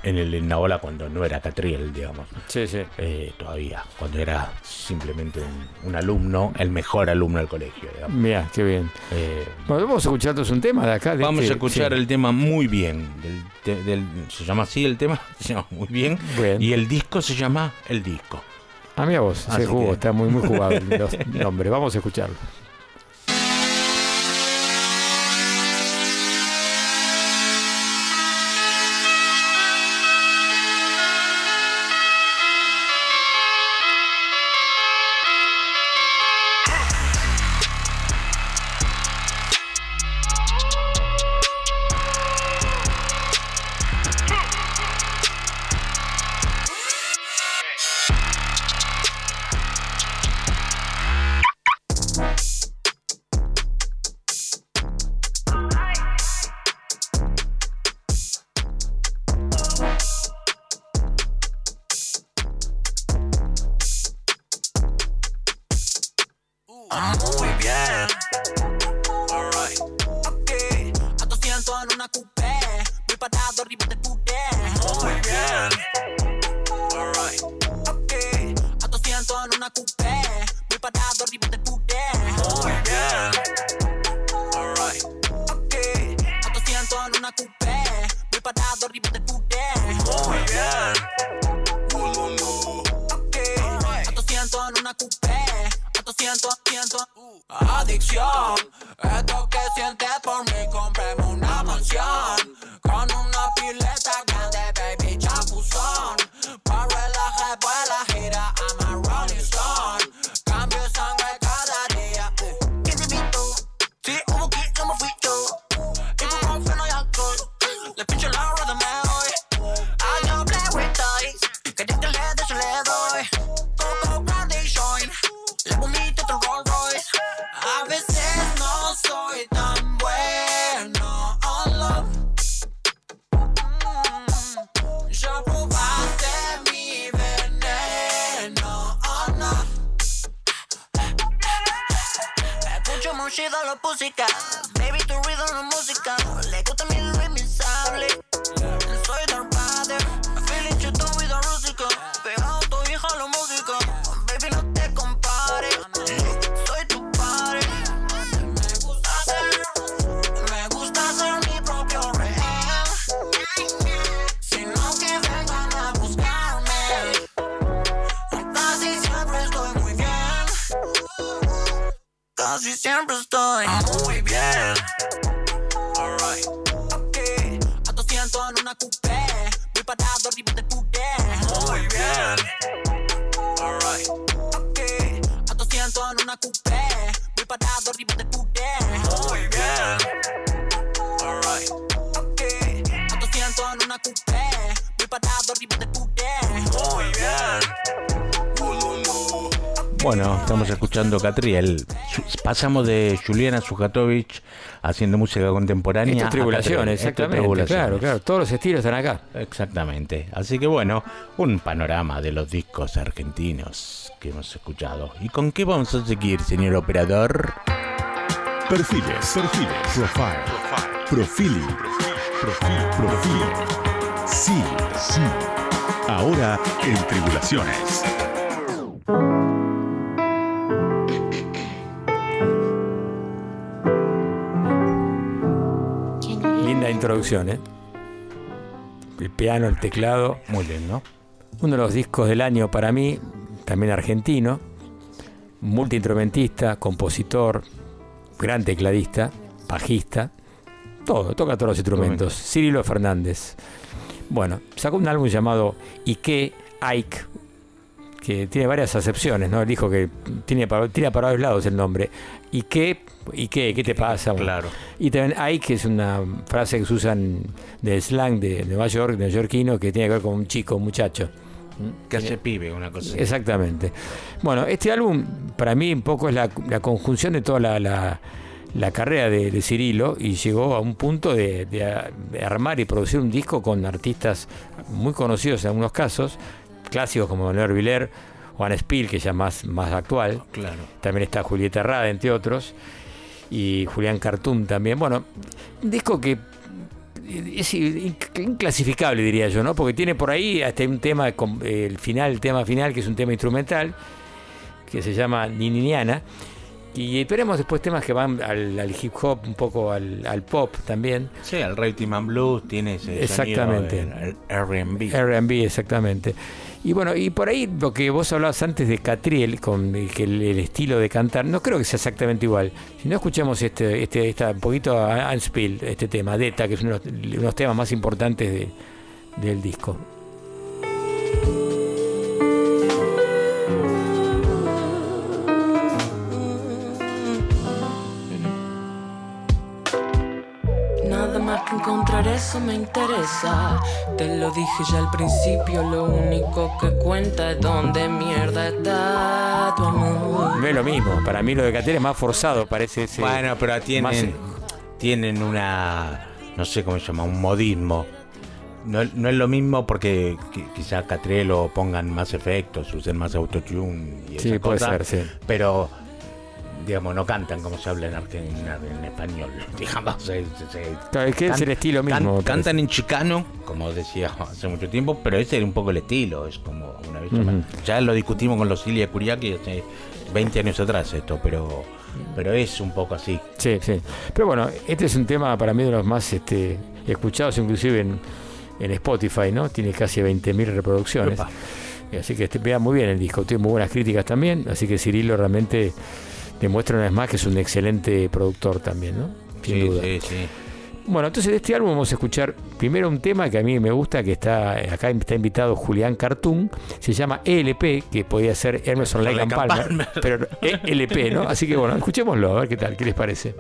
en el Ennaola cuando no era Catriel, digamos. Sí, sí. Eh, todavía, cuando era simplemente un, un alumno, el mejor alumno del colegio, digamos. Mira, qué bien. Eh, Bueno, vamos a escuchar un tema de acá. de Vamos este- a escuchar sí. el tema muy bien. Del, del- se llama así el tema, se llama muy bien. Bien. Y el disco se llama El Disco. Ah, mira vos, Así se jugó, que- está muy, muy jugado los nombres. Vamos a escucharlo. A 200, 100. Adicción. Esto que sientes por mí, cómprame una mansión. Pasamos de Juliana Sujatovic haciendo música contemporánea. Esto es tribulación, Catriel. Esto es exactamente. tribulaciones. Claro, claro. Todos los estilos están acá. Exactamente. Así que bueno, un panorama de los discos argentinos que hemos escuchado. ¿Y con qué vamos a seguir, señor operador? Perfiles, perfiles, profile, profiling, profil, profil. Sí, sí. Ahora en Tribulaciones. Introducción, ¿eh? El piano, el teclado. Muy lindo. Uno de los discos del año para mí, también argentino. Multiinstrumentista, compositor, gran tecladista, bajista, todo, toca todos los instrumentos. Cirilo Fernández. Bueno, sacó un álbum llamado Ike Ike, que tiene varias acepciones, ¿no? Él dijo que tiene para, tira para varios lados el nombre. Ike, Ike, ¿qué te pasa? Claro. Y también Ike es una frase que se usan de slang de Nueva York, neoyorquino, que tiene que ver con un chico, un muchacho. Que hace pibe, una cosa. Exactamente. Bueno, este álbum para mí un poco es la, la conjunción de toda la, la- la carrera de, de Cirilo y llegó a un punto de, de armar y producir un disco con artistas muy conocidos en algunos casos, clásicos como Manuel Viler, Juan Spiel, que ya más, más actual. Claro. También está Julieta Rada, entre otros. Y Julián Cartoon también. Bueno, un disco que es in- inclasificable, diría yo, ¿no? Porque tiene por ahí hasta un tema, eh, el final, el tema final, que es un tema instrumental, que se llama Nininiana. Y esperemos después temas que van al, al hip hop, un poco al, al pop también. Sí, el Rhythm and Blues tiene ese Exactamente. R&B. R&B, exactamente. Y bueno, y por ahí lo que vos hablabas antes de Catriel, con el, que el, el estilo de cantar, no creo que sea exactamente igual. Si no escuchamos este, este, esta, un poquito a Anspiel, este tema, Deta, que es uno de los, uno de los temas más importantes de- del disco. Interesa. Te lo dije ya al principio, lo único que cuenta es dónde mierda está tu amor. No es lo mismo, para mí lo de Catriel es más forzado, parece ese- Bueno, pero más- tienen, tienen una, no sé cómo se llama, un modismo. No, no es lo mismo porque qui- quizá Catriel lo pongan más efectos, usen más autotune y Sí, puede cosa, ser, sí. Pero, digamos, no cantan como se habla en, Argentina, en español. Digamos, se- se- se- Claro, es que es can- el estilo mismo, can- cantan en chicano, como decía hace mucho tiempo, pero ese era un poco el estilo. Es como una vez Ujú. Ya lo discutimos con los Ilia Kuriaki hace 20 años atrás esto, pero, pero es un poco así. Sí, sí. Pero bueno, este es un tema para mí de los más este, escuchados, inclusive en, en Spotify, ¿no? Tiene casi 20.000 reproducciones. Así que este, vea muy bien el disco, tiene muy buenas críticas también. Así que Cirilo realmente demuestra una vez más que es un excelente productor también, ¿no? Sin Sí, duda. sí, sí. Bueno, entonces de este álbum vamos a escuchar primero un tema que a mí me gusta, que está acá está invitado Julián Cartoon, se llama ELP, que podía ser Emerson Lake and Palmer, Palmer. pero ELP, ¿no? Así que bueno, escuchémoslo, a ver qué tal, qué les parece.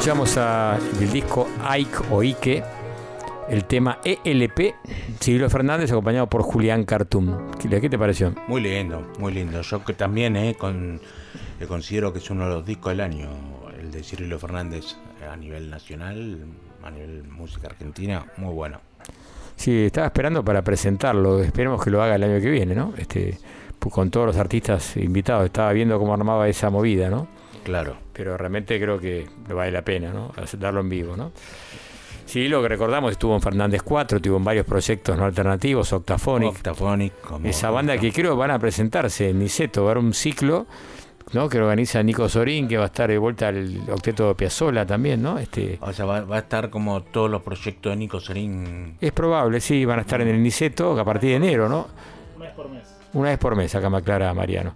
Escuchamos a, del disco Ike o Ike, el tema ELP, Cirilo Fernández acompañado por Julián Cartum. ¿Qué qué te pareció? Muy lindo, muy lindo. Yo que también eh, con, le considero que es uno de los discos del año, el de Cirilo Fernández a nivel nacional, a nivel música argentina, muy bueno. Sí, estaba esperando para presentarlo. Esperemos que lo haga el año que viene, ¿no? Este, pues con todos los artistas invitados. Estaba viendo cómo armaba esa movida, ¿no? Claro. Pero realmente creo que le vale la pena, ¿no? Darlo en vivo, ¿no? Sí, lo que recordamos estuvo en Fernández 4, tuvo en varios proyectos no alternativos, Octaphonic. Octaphonic, como Esa banda que creo van a presentarse en Niceto, va a haber un ciclo, ¿no? Que organiza Nico Sorín, que va a estar de vuelta al octeto Piazzola también, ¿no? Este, O sea, va, va a estar como todos los proyectos de Nico Serín. es probable, sí, van a estar en el Niceto a partir de enero, ¿no? Mes por mes. Una vez por mes, acá me aclara Mariano.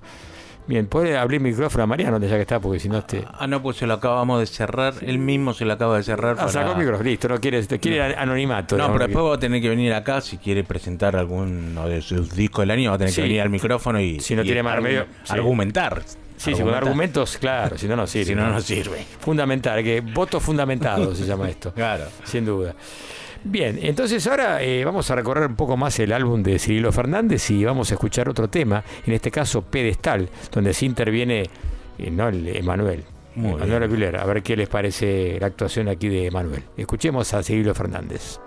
Bien, puede abrir micrófono a Mariano, ya que está, porque si no este. Ah, no, pues se lo acabamos de cerrar. Él mismo se lo acaba de cerrar. Ah, sacó el micrófono, listo, no quiere, quiere anonimato. No, pero después va a tener que venir acá si quiere presentar alguno de sus discos del año. Va a tener Sí. que venir al micrófono y, Si no y tiene más argu- remedio, sí. argumentar. Sí, sí, con argumentos, claro, si no, no sirve. Si no, no sirve. Fundamental, que voto fundamentado se llama esto. Claro. Sin duda. Bien, entonces ahora eh, vamos a recorrer un poco más el álbum de Cirilo Fernández y vamos a escuchar otro tema, en este caso Pedestal, donde sí interviene eh, no el Emanuel. Emanuel. Aguilera. A ver qué les parece la actuación aquí de Emanuel. Escuchemos a Cirilo Fernández.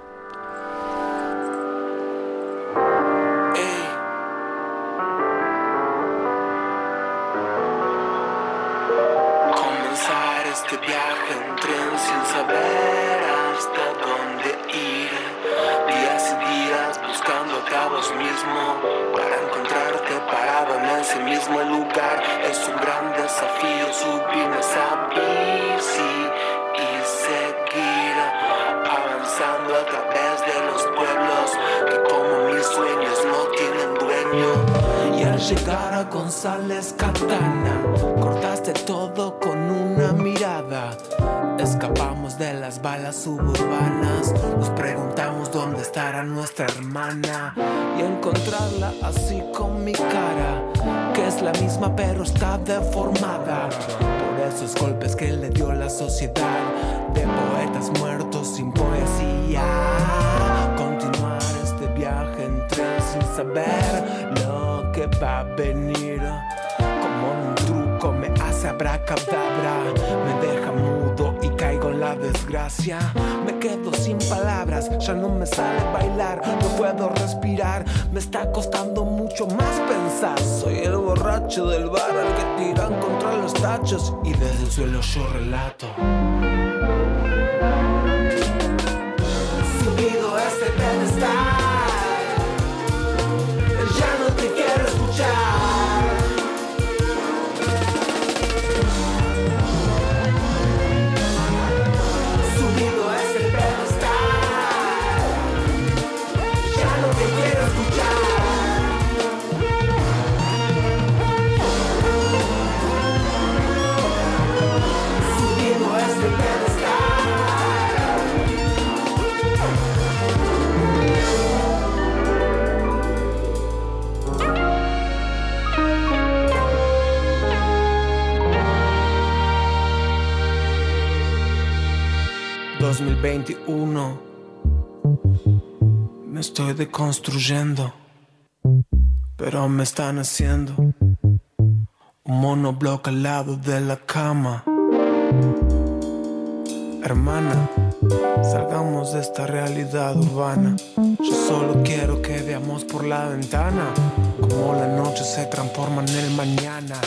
Ese mismo lugar. Es un gran desafío subir esa bici y seguir avanzando a través de los pueblos que como mis sueños no tienen dueño. Y al llegar a González Catana, cortaste todo con una mirada. Escapamos de las balas suburbanas, nos preguntamos dónde estará nuestra hermana y encontrarla así con mi cara, que es la misma pero está deformada por esos golpes que le dio la sociedad de poetas muertos sin poesía. Continuar este viaje en tren sin saber lo que va a venir. Como un truco me hace abracadabra, la desgracia. Me quedo sin palabras, ya no me sale bailar, no puedo respirar, me está costando mucho más pensar. Soy el borracho del bar al que tiran contra los tachos y desde el suelo yo relato. ...2021... Me estoy deconstruyendo... Pero me están haciendo... Un monobloc al lado de la cama... Hermana, salgamos de esta realidad urbana. Yo solo quiero que veamos por la ventana cómo la noche se transforma en el mañana.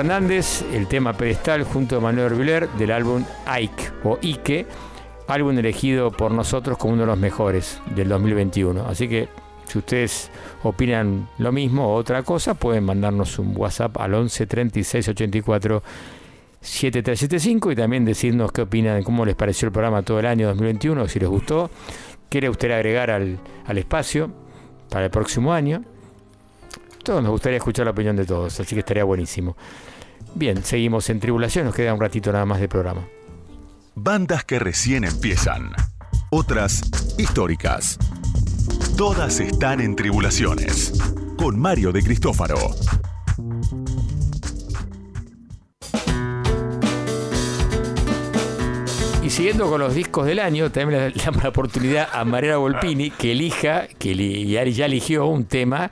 Fernández, el tema pedestal junto a Manuel Orbiler del álbum Ike o Ike, álbum elegido por nosotros como uno de los mejores del 2021. Así que si ustedes opinan lo mismo o otra cosa, pueden mandarnos un WhatsApp al 11 36 84 7375 y también decirnos qué opinan, cómo les pareció el programa todo el año 2021, si les gustó, les gustaría agregar al, al espacio para el próximo año. Todo, me gustaría escuchar la opinión de todos, así que estaría buenísimo. Bien, seguimos en Tribulación, nos queda un ratito nada más de programa. Bandas que recién empiezan. Otras históricas. Todas están en Tribulaciones. Con Mario de Cristófaro. Y siguiendo con los discos del año, también le damos la oportunidad a Mariana Volpini que elija, que ya ya eligió un tema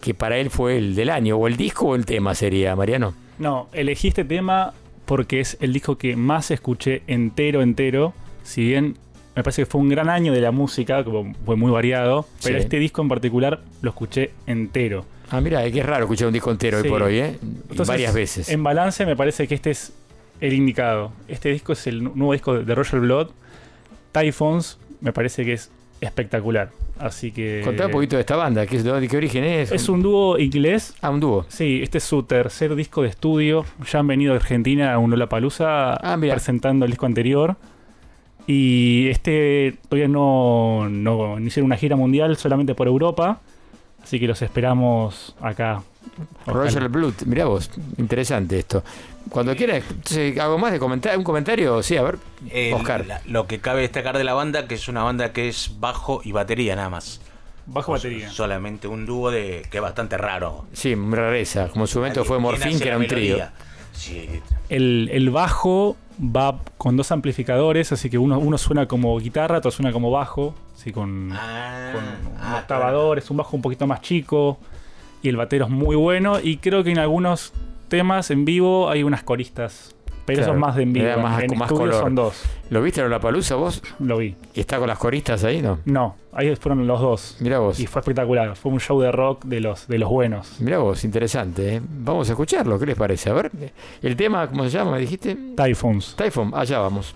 que para él fue el del año, o el disco o el tema sería, Mariano. No, elegí este tema porque es el disco que más escuché entero, entero. Si bien me parece que fue un gran año de la música, como fue muy variado, pero Sí. este disco en particular lo escuché entero. Ah, mira, es que es raro escuchar un disco entero hoy por hoy, ¿eh? Entonces, Varias veces. En balance me parece que este es el indicado. Este disco es el nu- nuevo disco de Royal Blood. Typhoons me parece que es espectacular. Así que... Contá un poquito de esta banda, ¿qué, de qué origen es? Es un dúo inglés. Ah, un dúo. Sí, este es su tercer disco de estudio. Ya han venido de Argentina a un Lollapalooza Ah, presentando el disco anterior. Y este todavía no, no, no hicieron una gira mundial, solamente por Europa. Así que los esperamos acá. Roger Blood, mirá vos, interesante esto. Cuando quieras, hago más de comentar, un comentario, sí, a ver, El- Oscar. la- lo que cabe destacar de la banda que es una banda que es bajo y batería nada más. Bajo batería. Solamente un dúo de que es bastante raro. Sí, rareza, como en su momento fue ¿Quién Morfín, que era un trío. Sí, El, el bajo va con dos amplificadores, así que uno, uno suena como guitarra, otro suena como bajo, así con, con un octavador, es un bajo un poquito más chico y el batero es muy bueno y creo que en algunos temas en vivo hay unas coristas, pero eso Claro, es más de en vivo, más- en más color. son dos. ¿Lo viste en la palusa vos? Lo vi. ¿Y está con las coristas ahí, no? No, ahí fueron los dos. Mirá vos. Y fue espectacular, fue un show de rock de los, de los buenos. Mirá vos, interesante. ¿eh? Vamos a escucharlo, ¿qué les parece? A ver, el tema, ¿cómo se llama? ¿Me dijiste? Typhoons. Typhoon, allá vamos.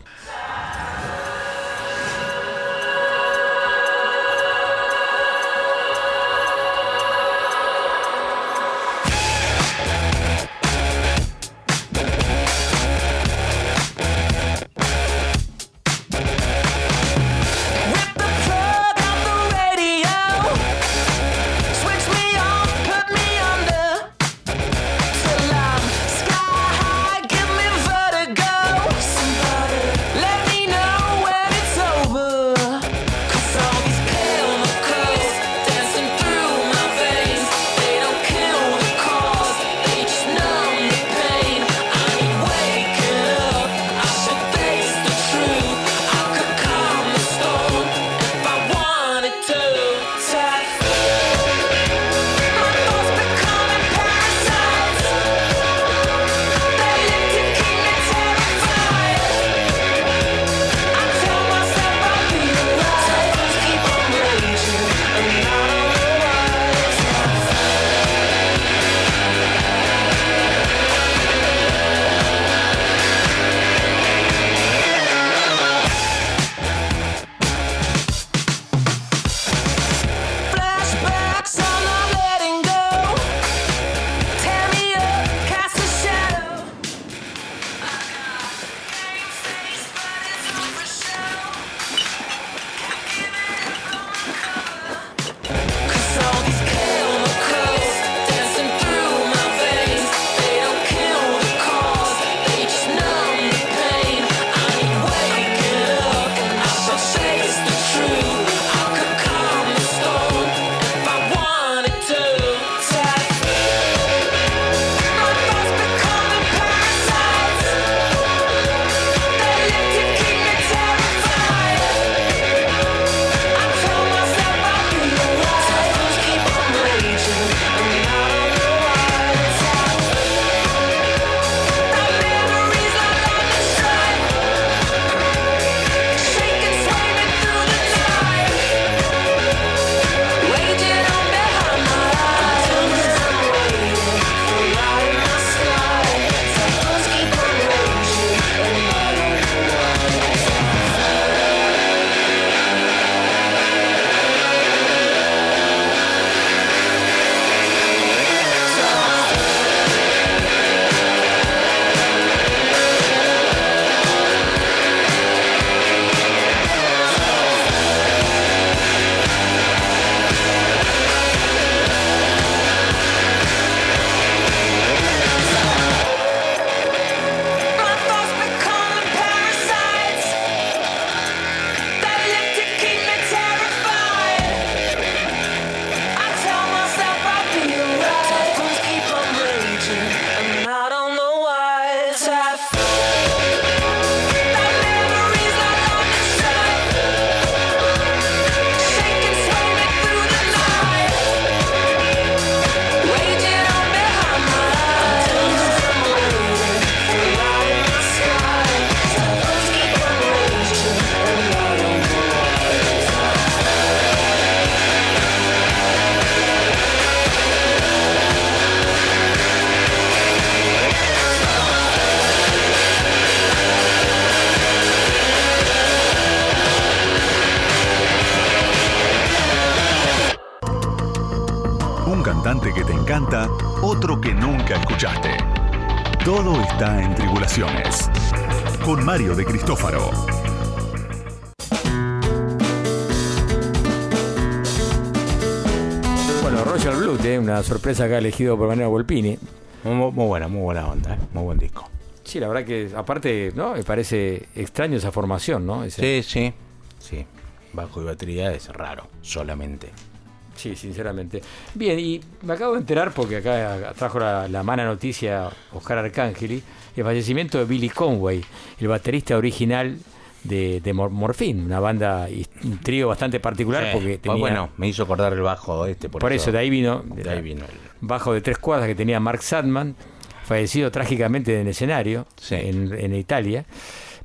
Sorpresa que ha elegido por manera Volpini. Muy, muy buena, muy buena onda, ¿eh? muy buen disco. Sí, la verdad que aparte, ¿no? Me parece extraño esa formación, ¿no? Ese- Sí, sí, sí. Bajo y batería es raro, solamente. Sí, sinceramente. Bien, y me acabo de enterar, porque acá trajo la, la mala noticia Oscar Arcángeli, el fallecimiento de Billy Conway, el baterista original de, de Morphine, una banda, y un trío bastante particular, Sí, porque pues tenía... bueno, me hizo acordar el bajo este. Por, Por eso, de ahí vino, De ahí vino. el- bajo de tres cuadras que tenía Mark Sadman, fallecido trágicamente en el escenario en, en Italia.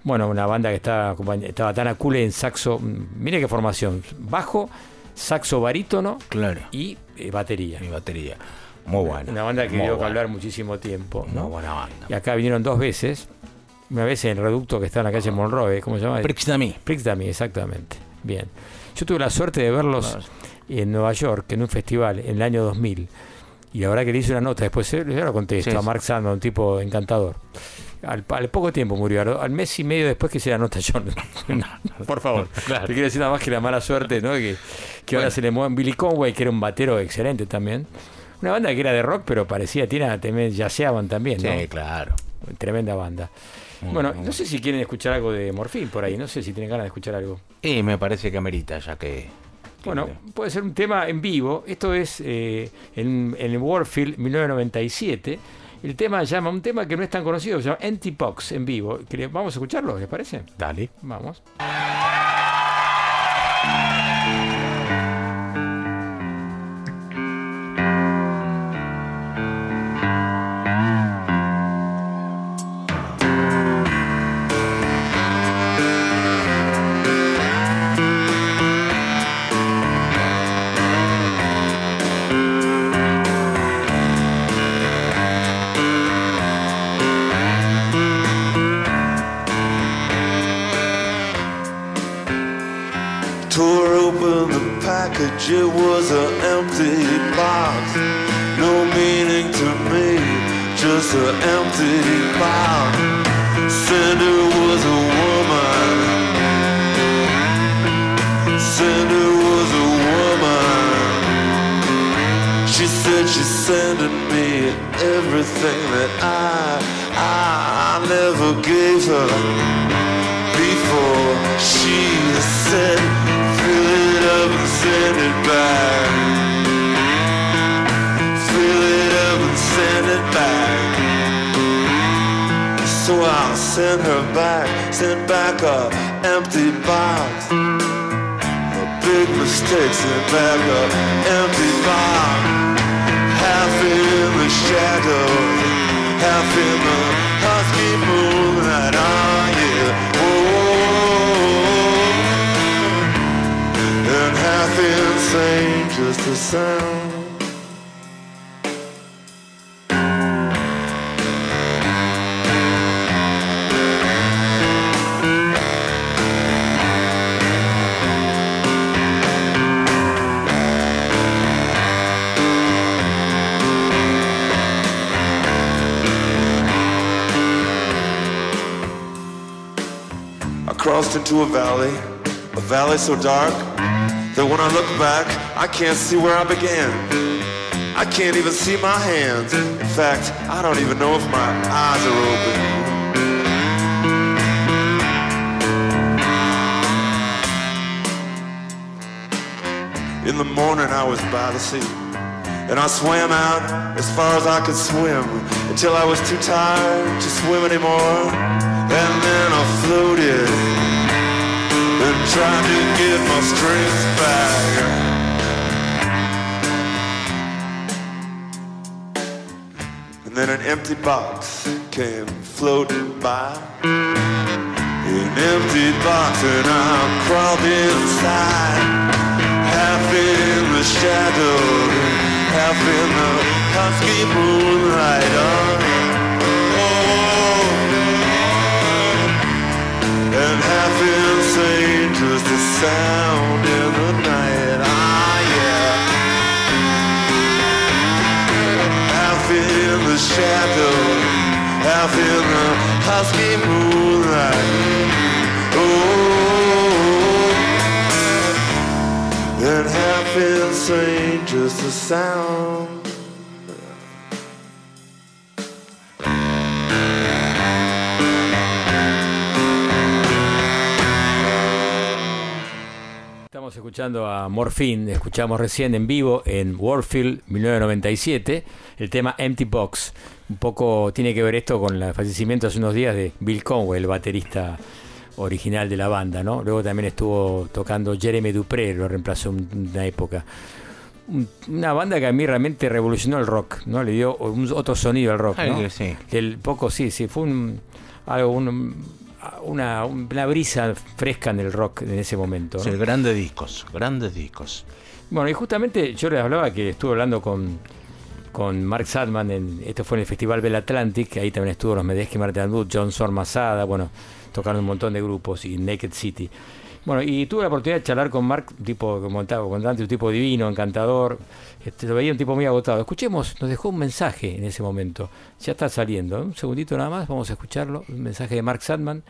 Bueno, una banda que estaba, estaba tan cool en saxo, mire qué formación, bajo, saxo barítono Claro. y eh, batería. Y batería. Muy buena. Una banda que dio que hablar muchísimo tiempo. ¿no? Muy buena banda. Y acá vinieron dos veces. Una vez en el reducto que está en la calle Monroe, ¿cómo se llama? Prixdami. Prixdami, exactamente. Bien. Yo tuve la suerte de verlos en Nueva York, en un festival, en el año 2000. Y la verdad que le hice una nota, después eh, yo lo contesto Sí, a. Mark Sandman, un tipo encantador. Al, al poco tiempo murió, al, al mes y medio después que hice la nota yo. Por favor. Claro. Te quiero decir nada más que la mala suerte, ¿no? Que, que ahora se le mueven Billy Conway, que era un batero excelente también. Una banda que era de rock, pero parecía, tiene, también yaceaban también, ¿no? Sí, claro. Tremenda banda. Muy bueno, no sé si quieren escuchar algo de Morfín por ahí, no sé si tienen ganas de escuchar algo. Y me parece que amerita, ya que. Bueno, puede ser un tema en vivo. Esto es eh, en, en el Warfield 1997. El tema llama, un tema que no es tan conocido, se llama Box en vivo. ¿Quere- Vamos a escucharlo, ¿les parece? Dale. Vamos. Package, it was an empty box. No meaning to me, just an empty box. Cinder was a woman. Cinder was a woman. She said she's sending me everything that I, I, I never gave her before. She said, send it back. Fill it up and send it back. So I'll send her back, send back a empty box. A big mistake, send back a empty box. Half in the shadow, half in the husky moonlight. Half insane, just the sound. I crossed into a valley, a valley so dark that when I look back, I can't see where I began. I can't even see my hands. In fact, I don't even know if my eyes are open. In the morning, I was by the sea. And I swam out as far as I could swim until I was too tired to swim anymore. Tried to get my strength back. And then an empty box came floating by. An empty box and I crawled inside. Half in the shadow, half in the husky moonlight. Oh, and half insane, sound in the night. Ah, yeah. Half in the shadow, half in the husky moonlight. Oh, and half insane, just a sound. Estamos escuchando a Morphine, escuchamos recién en vivo en Warfield 1997 el tema Empty Box. Un poco tiene que ver esto con el fallecimiento hace unos días de Bill Conway, el baterista original de la banda, ¿no? Luego también estuvo tocando Jeremy Dupré, lo reemplazó en una época. Un- Una banda que a mí realmente revolucionó el rock, ¿no? Le dio un- otro sonido al rock, ¿no? sí. El poco, sí, sí, fue un, algo, un- una, una brisa fresca en el rock en ese momento. ¿no? Sí, grandes discos, grandes discos. Bueno, y justamente yo les hablaba que estuve hablando con, con Mark Sadman, en, esto fue en el Festival Bell Atlantic, ahí también estuvo los Medeski, Martin Wood, John Sorn Masada, bueno, tocaron un montón de grupos y Naked City. Bueno, y tuve la oportunidad de charlar con Mark, un tipo, como contante, un tipo divino, encantador. Este, lo veía un tipo muy agotado. Escuchemos, nos dejó un mensaje en ese momento. Ya está saliendo. Un segundito nada más, vamos a escucharlo. Un mensaje de Mark Sadman,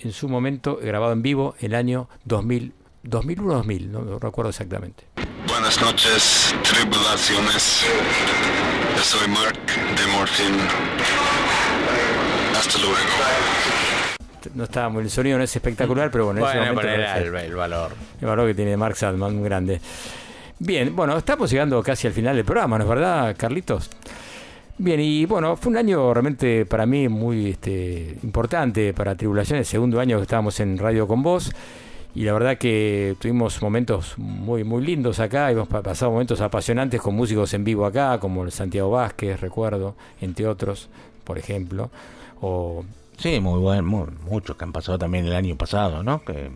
en su momento grabado en vivo el año 2000, 2001-2000, no lo recuerdo exactamente. Buenas noches, tribulaciones. Soy Mark de Morphine. Hasta luego. No está muy, el sonido no es espectacular, pero bueno, en ese Bueno, momento pero el, el valor. El valor que tiene Mark Sadman, muy grande. Bien, bueno, estamos llegando casi al final del programa, ¿no es verdad, Carlitos? Bien, y bueno, fue un año realmente para mí muy este, importante para Tribulaciones, segundo año que estábamos en Radio con vos, y la verdad que tuvimos momentos muy muy lindos acá, hemos pa- pasado momentos apasionantes con músicos en vivo acá, como el Santiago Vázquez, recuerdo, entre otros, por ejemplo, o Sí, muy buen, muy- muchos que han pasado también el año pasado, ¿no? Que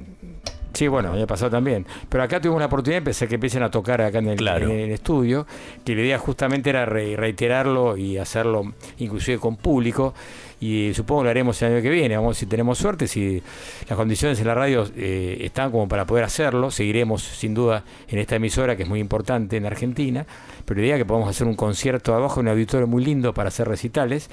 Sí, bueno, había pasado también. Pero acá tuvimos una oportunidad, empecé que empiecen a tocar acá en el, Claro. en el estudio, que la idea justamente era re- reiterarlo y hacerlo inclusive con público. Y supongo que lo haremos el año que viene, vamos si tenemos suerte, si las condiciones en la radio eh, están como para poder hacerlo, seguiremos sin duda en esta emisora que es muy importante en Argentina, pero la idea es que podamos hacer un concierto abajo en un auditorio muy lindo para hacer recitales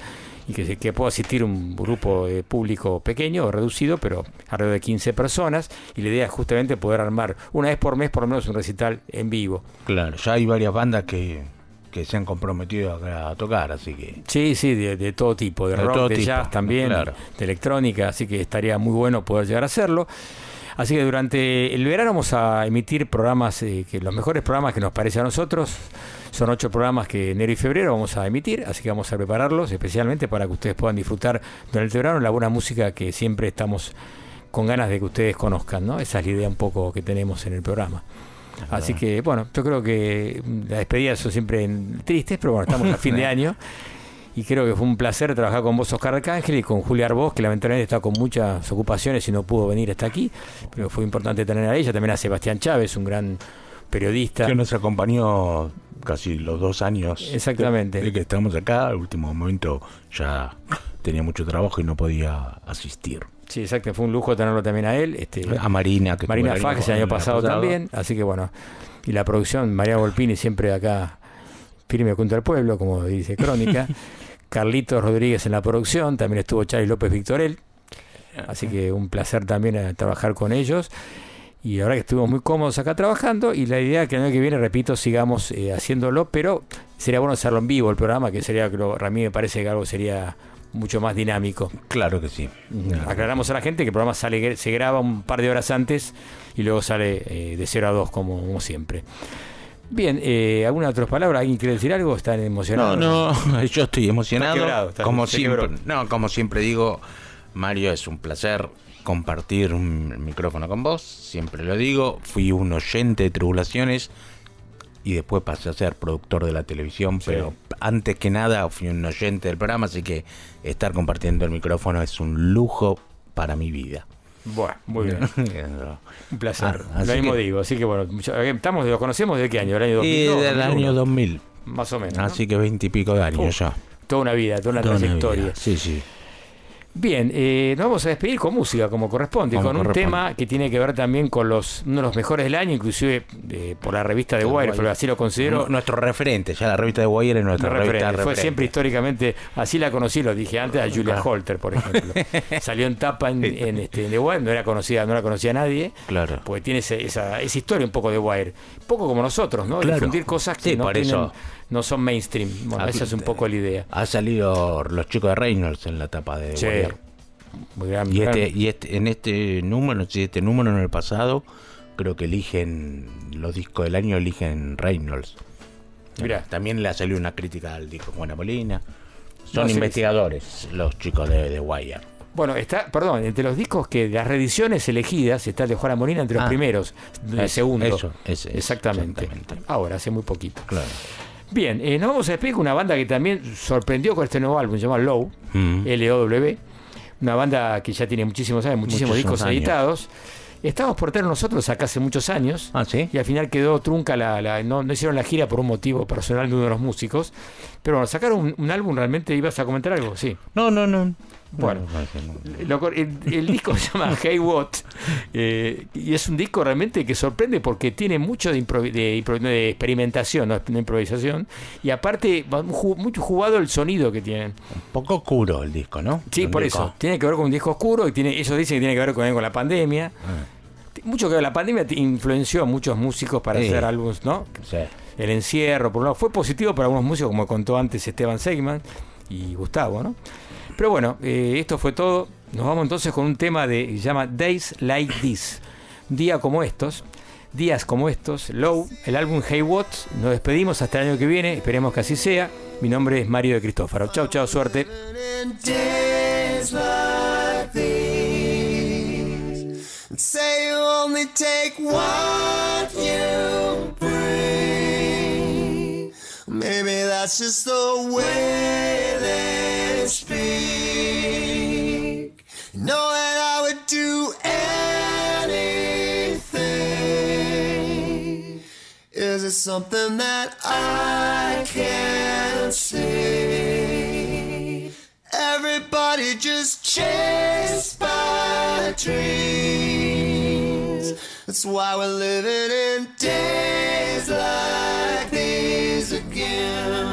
y que, se- que pueda asistir un grupo de público pequeño o reducido, pero alrededor de 15 personas. Y la idea es justamente poder armar una vez por mes por lo menos un recital en vivo. Claro, ya hay varias bandas que, que se han comprometido a, a tocar, así que... Sí, sí, de, de todo tipo, de, De rock, de tipo, jazz también, claro. de electrónica, así que estaría muy bueno poder llegar a hacerlo. Así que durante el verano vamos a emitir programas, eh, que los mejores programas que nos parece a nosotros. Son ocho programas que enero y febrero vamos a emitir, así que vamos a prepararlos especialmente para que ustedes puedan disfrutar durante el verano la buena música que siempre estamos con ganas de que ustedes conozcan, ¿no? Esa es la idea un poco que tenemos en el programa. Así que, bueno, yo creo que las despedidas son siempre tristes, pero bueno, estamos a fin de año. Y creo que fue un placer trabajar con vos, Oscar Arcángel, y con Julia Arbós, que lamentablemente está con muchas ocupaciones y no pudo venir hasta aquí. Pero fue importante tener a ella, también a Sebastián Chávez, un gran periodista. Que nos acompañó casi los dos años. Exactamente. De, de que estamos acá, al último momento ya tenía mucho trabajo y no podía asistir. Sí, exacto, fue un lujo tenerlo también a él. Este, A Marina, que Marina el Fajes el año pasado, también, así que bueno. Y la producción, María Volpini siempre acá firme junto al pueblo, como dice Crónica. Carlitos Rodríguez en la producción, también estuvo Charlie López Victorel. Así que un placer también eh, trabajar con ellos. Y verdad que estuvimos muy cómodos acá trabajando y la idea es que el año que viene, repito, sigamos eh, haciéndolo, pero sería bueno hacerlo en vivo el programa, que sería, a mí me parece que algo sería mucho más dinámico. Claro que sí. Aclaramos a la gente que el programa sale, se graba un par de horas antes y luego sale eh, de 0 a 2 como, como siempre. Bien, eh, ¿alguna otra palabra? ¿Alguien quiere decir algo? ¿Están emocionados? No, no, yo estoy emocionado. Está quebrado, está- como siempre, quebró. no, como siempre digo, Mario, es un placer compartir un micrófono con vos. Siempre lo digo, fui un oyente de Tribulaciones y después pasé a ser productor de la televisión, pero antes que nada fui un oyente del programa, así que estar compartiendo el micrófono es un lujo para mi vida. Bueno, muy bien. Un placer. Ah, lo mismo que- digo. Así que bueno, estamos, lo conocemos de qué año, del año 2000. Y del año 2000. Más o menos. ¿no? Así que veintipico de años Uf, ya. Toda una vida, toda una Toda trayectoria. Sí, sí. Bien, eh, nos vamos a despedir con música, como corresponde, Como con un tema que tiene que ver también con los uno de los mejores del año, inclusive eh, por la revista de Wire, pero así lo considero. Nu- nuestro referente, ya la revista de Wire es nuestra revista referente. Fue referente. siempre históricamente, así la conocí, lo dije antes, a Julia Claro. Holter, por ejemplo. Salió en tapa en, en, este, de Wire, no era conocida, no la conocía nadie, Claro. porque tiene ese- esa, esa historia un poco de Wire. Un poco como nosotros, ¿no? Claro. Difundir cosas que Sí, no, por tienen- eso. No son mainstream. Bueno, esa es un poco la idea. Ha salido los chicos de Reynolds en la tapa de Sí. Wire. Muy gran- Y gran- este, y este, en este número, si este número en el pasado, creo que eligen los discos del año eligen Reynolds. Mirá. También le ha salido una crítica al disco Juana Molina. Son No, sí, investigadores los chicos de, de Wire. Bueno, está, perdón, entre los discos que las reediciones elegidas está el de Juana Molina entre los Ah. primeros, el segundo. eso, ese, exactamente. exactamente. Ahora, hace muy poquito. Claro. Bien, eh, nos vamos a despedir con una banda que también sorprendió con este nuevo álbum, se llama Low, Mm. L-O-W. Una banda que ya tiene muchísimos años, muchísimos Muchísimos discos años. editados. Estamos por tener nosotros acá hace muchos años. Ah, sí. Y al final quedó trunca la. la- no, no hicieron la gira por un motivo personal de uno de los músicos. Pero bueno, sacaron un, un álbum, ¿realmente ibas a comentar algo? Sí. No, no, no. Bueno, No, no, no. el, el disco se llama Hey What eh, y es un disco realmente que sorprende porque tiene mucho de, de experimentación, no de improvisación, y aparte ju- mucho jugado el sonido que tienen. Un poco oscuro el disco, ¿no? Sí, por disco- eso. Tiene que ver con un disco oscuro y tiene, ellos dicen que tiene que ver con, con la pandemia. Ah. Mucho que ver, la pandemia influenció a muchos músicos para Sí. hacer álbumes, ¿no? Sí. El encierro, por un lado, fue positivo para algunos músicos, como contó antes Esteban Seigman y Gustavo, ¿no? Pero bueno, eh, esto fue todo. Nos vamos entonces con un tema de llama Days Like This. Día como estos, días como estos, Low, el álbum Hey What. Nos despedimos hasta el año que viene, esperemos que así sea. Mi nombre es Mario de Cristófaro. Chao, chao, suerte. say only take what that's just the way they speak. Know that I would do anything. Is it something that I can't see? Everybody just chased by dreams. That's why we're living in days like these again.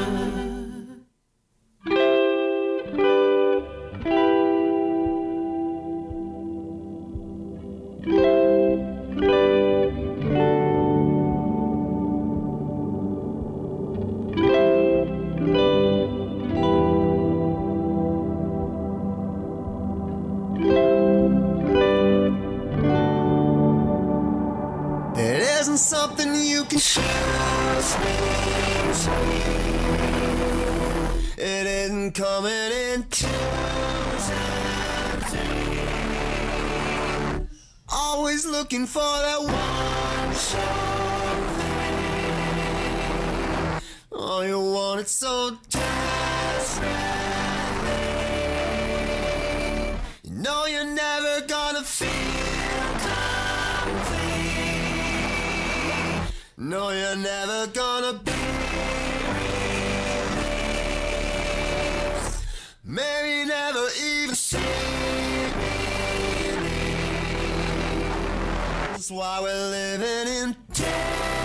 Something you can choose me. It isn't coming in threes. Always looking for that one thing. Oh, you want it so desperately. You know you're never gonna feel No, you're never gonna be released. Maybe never even see me. That's why we're living in days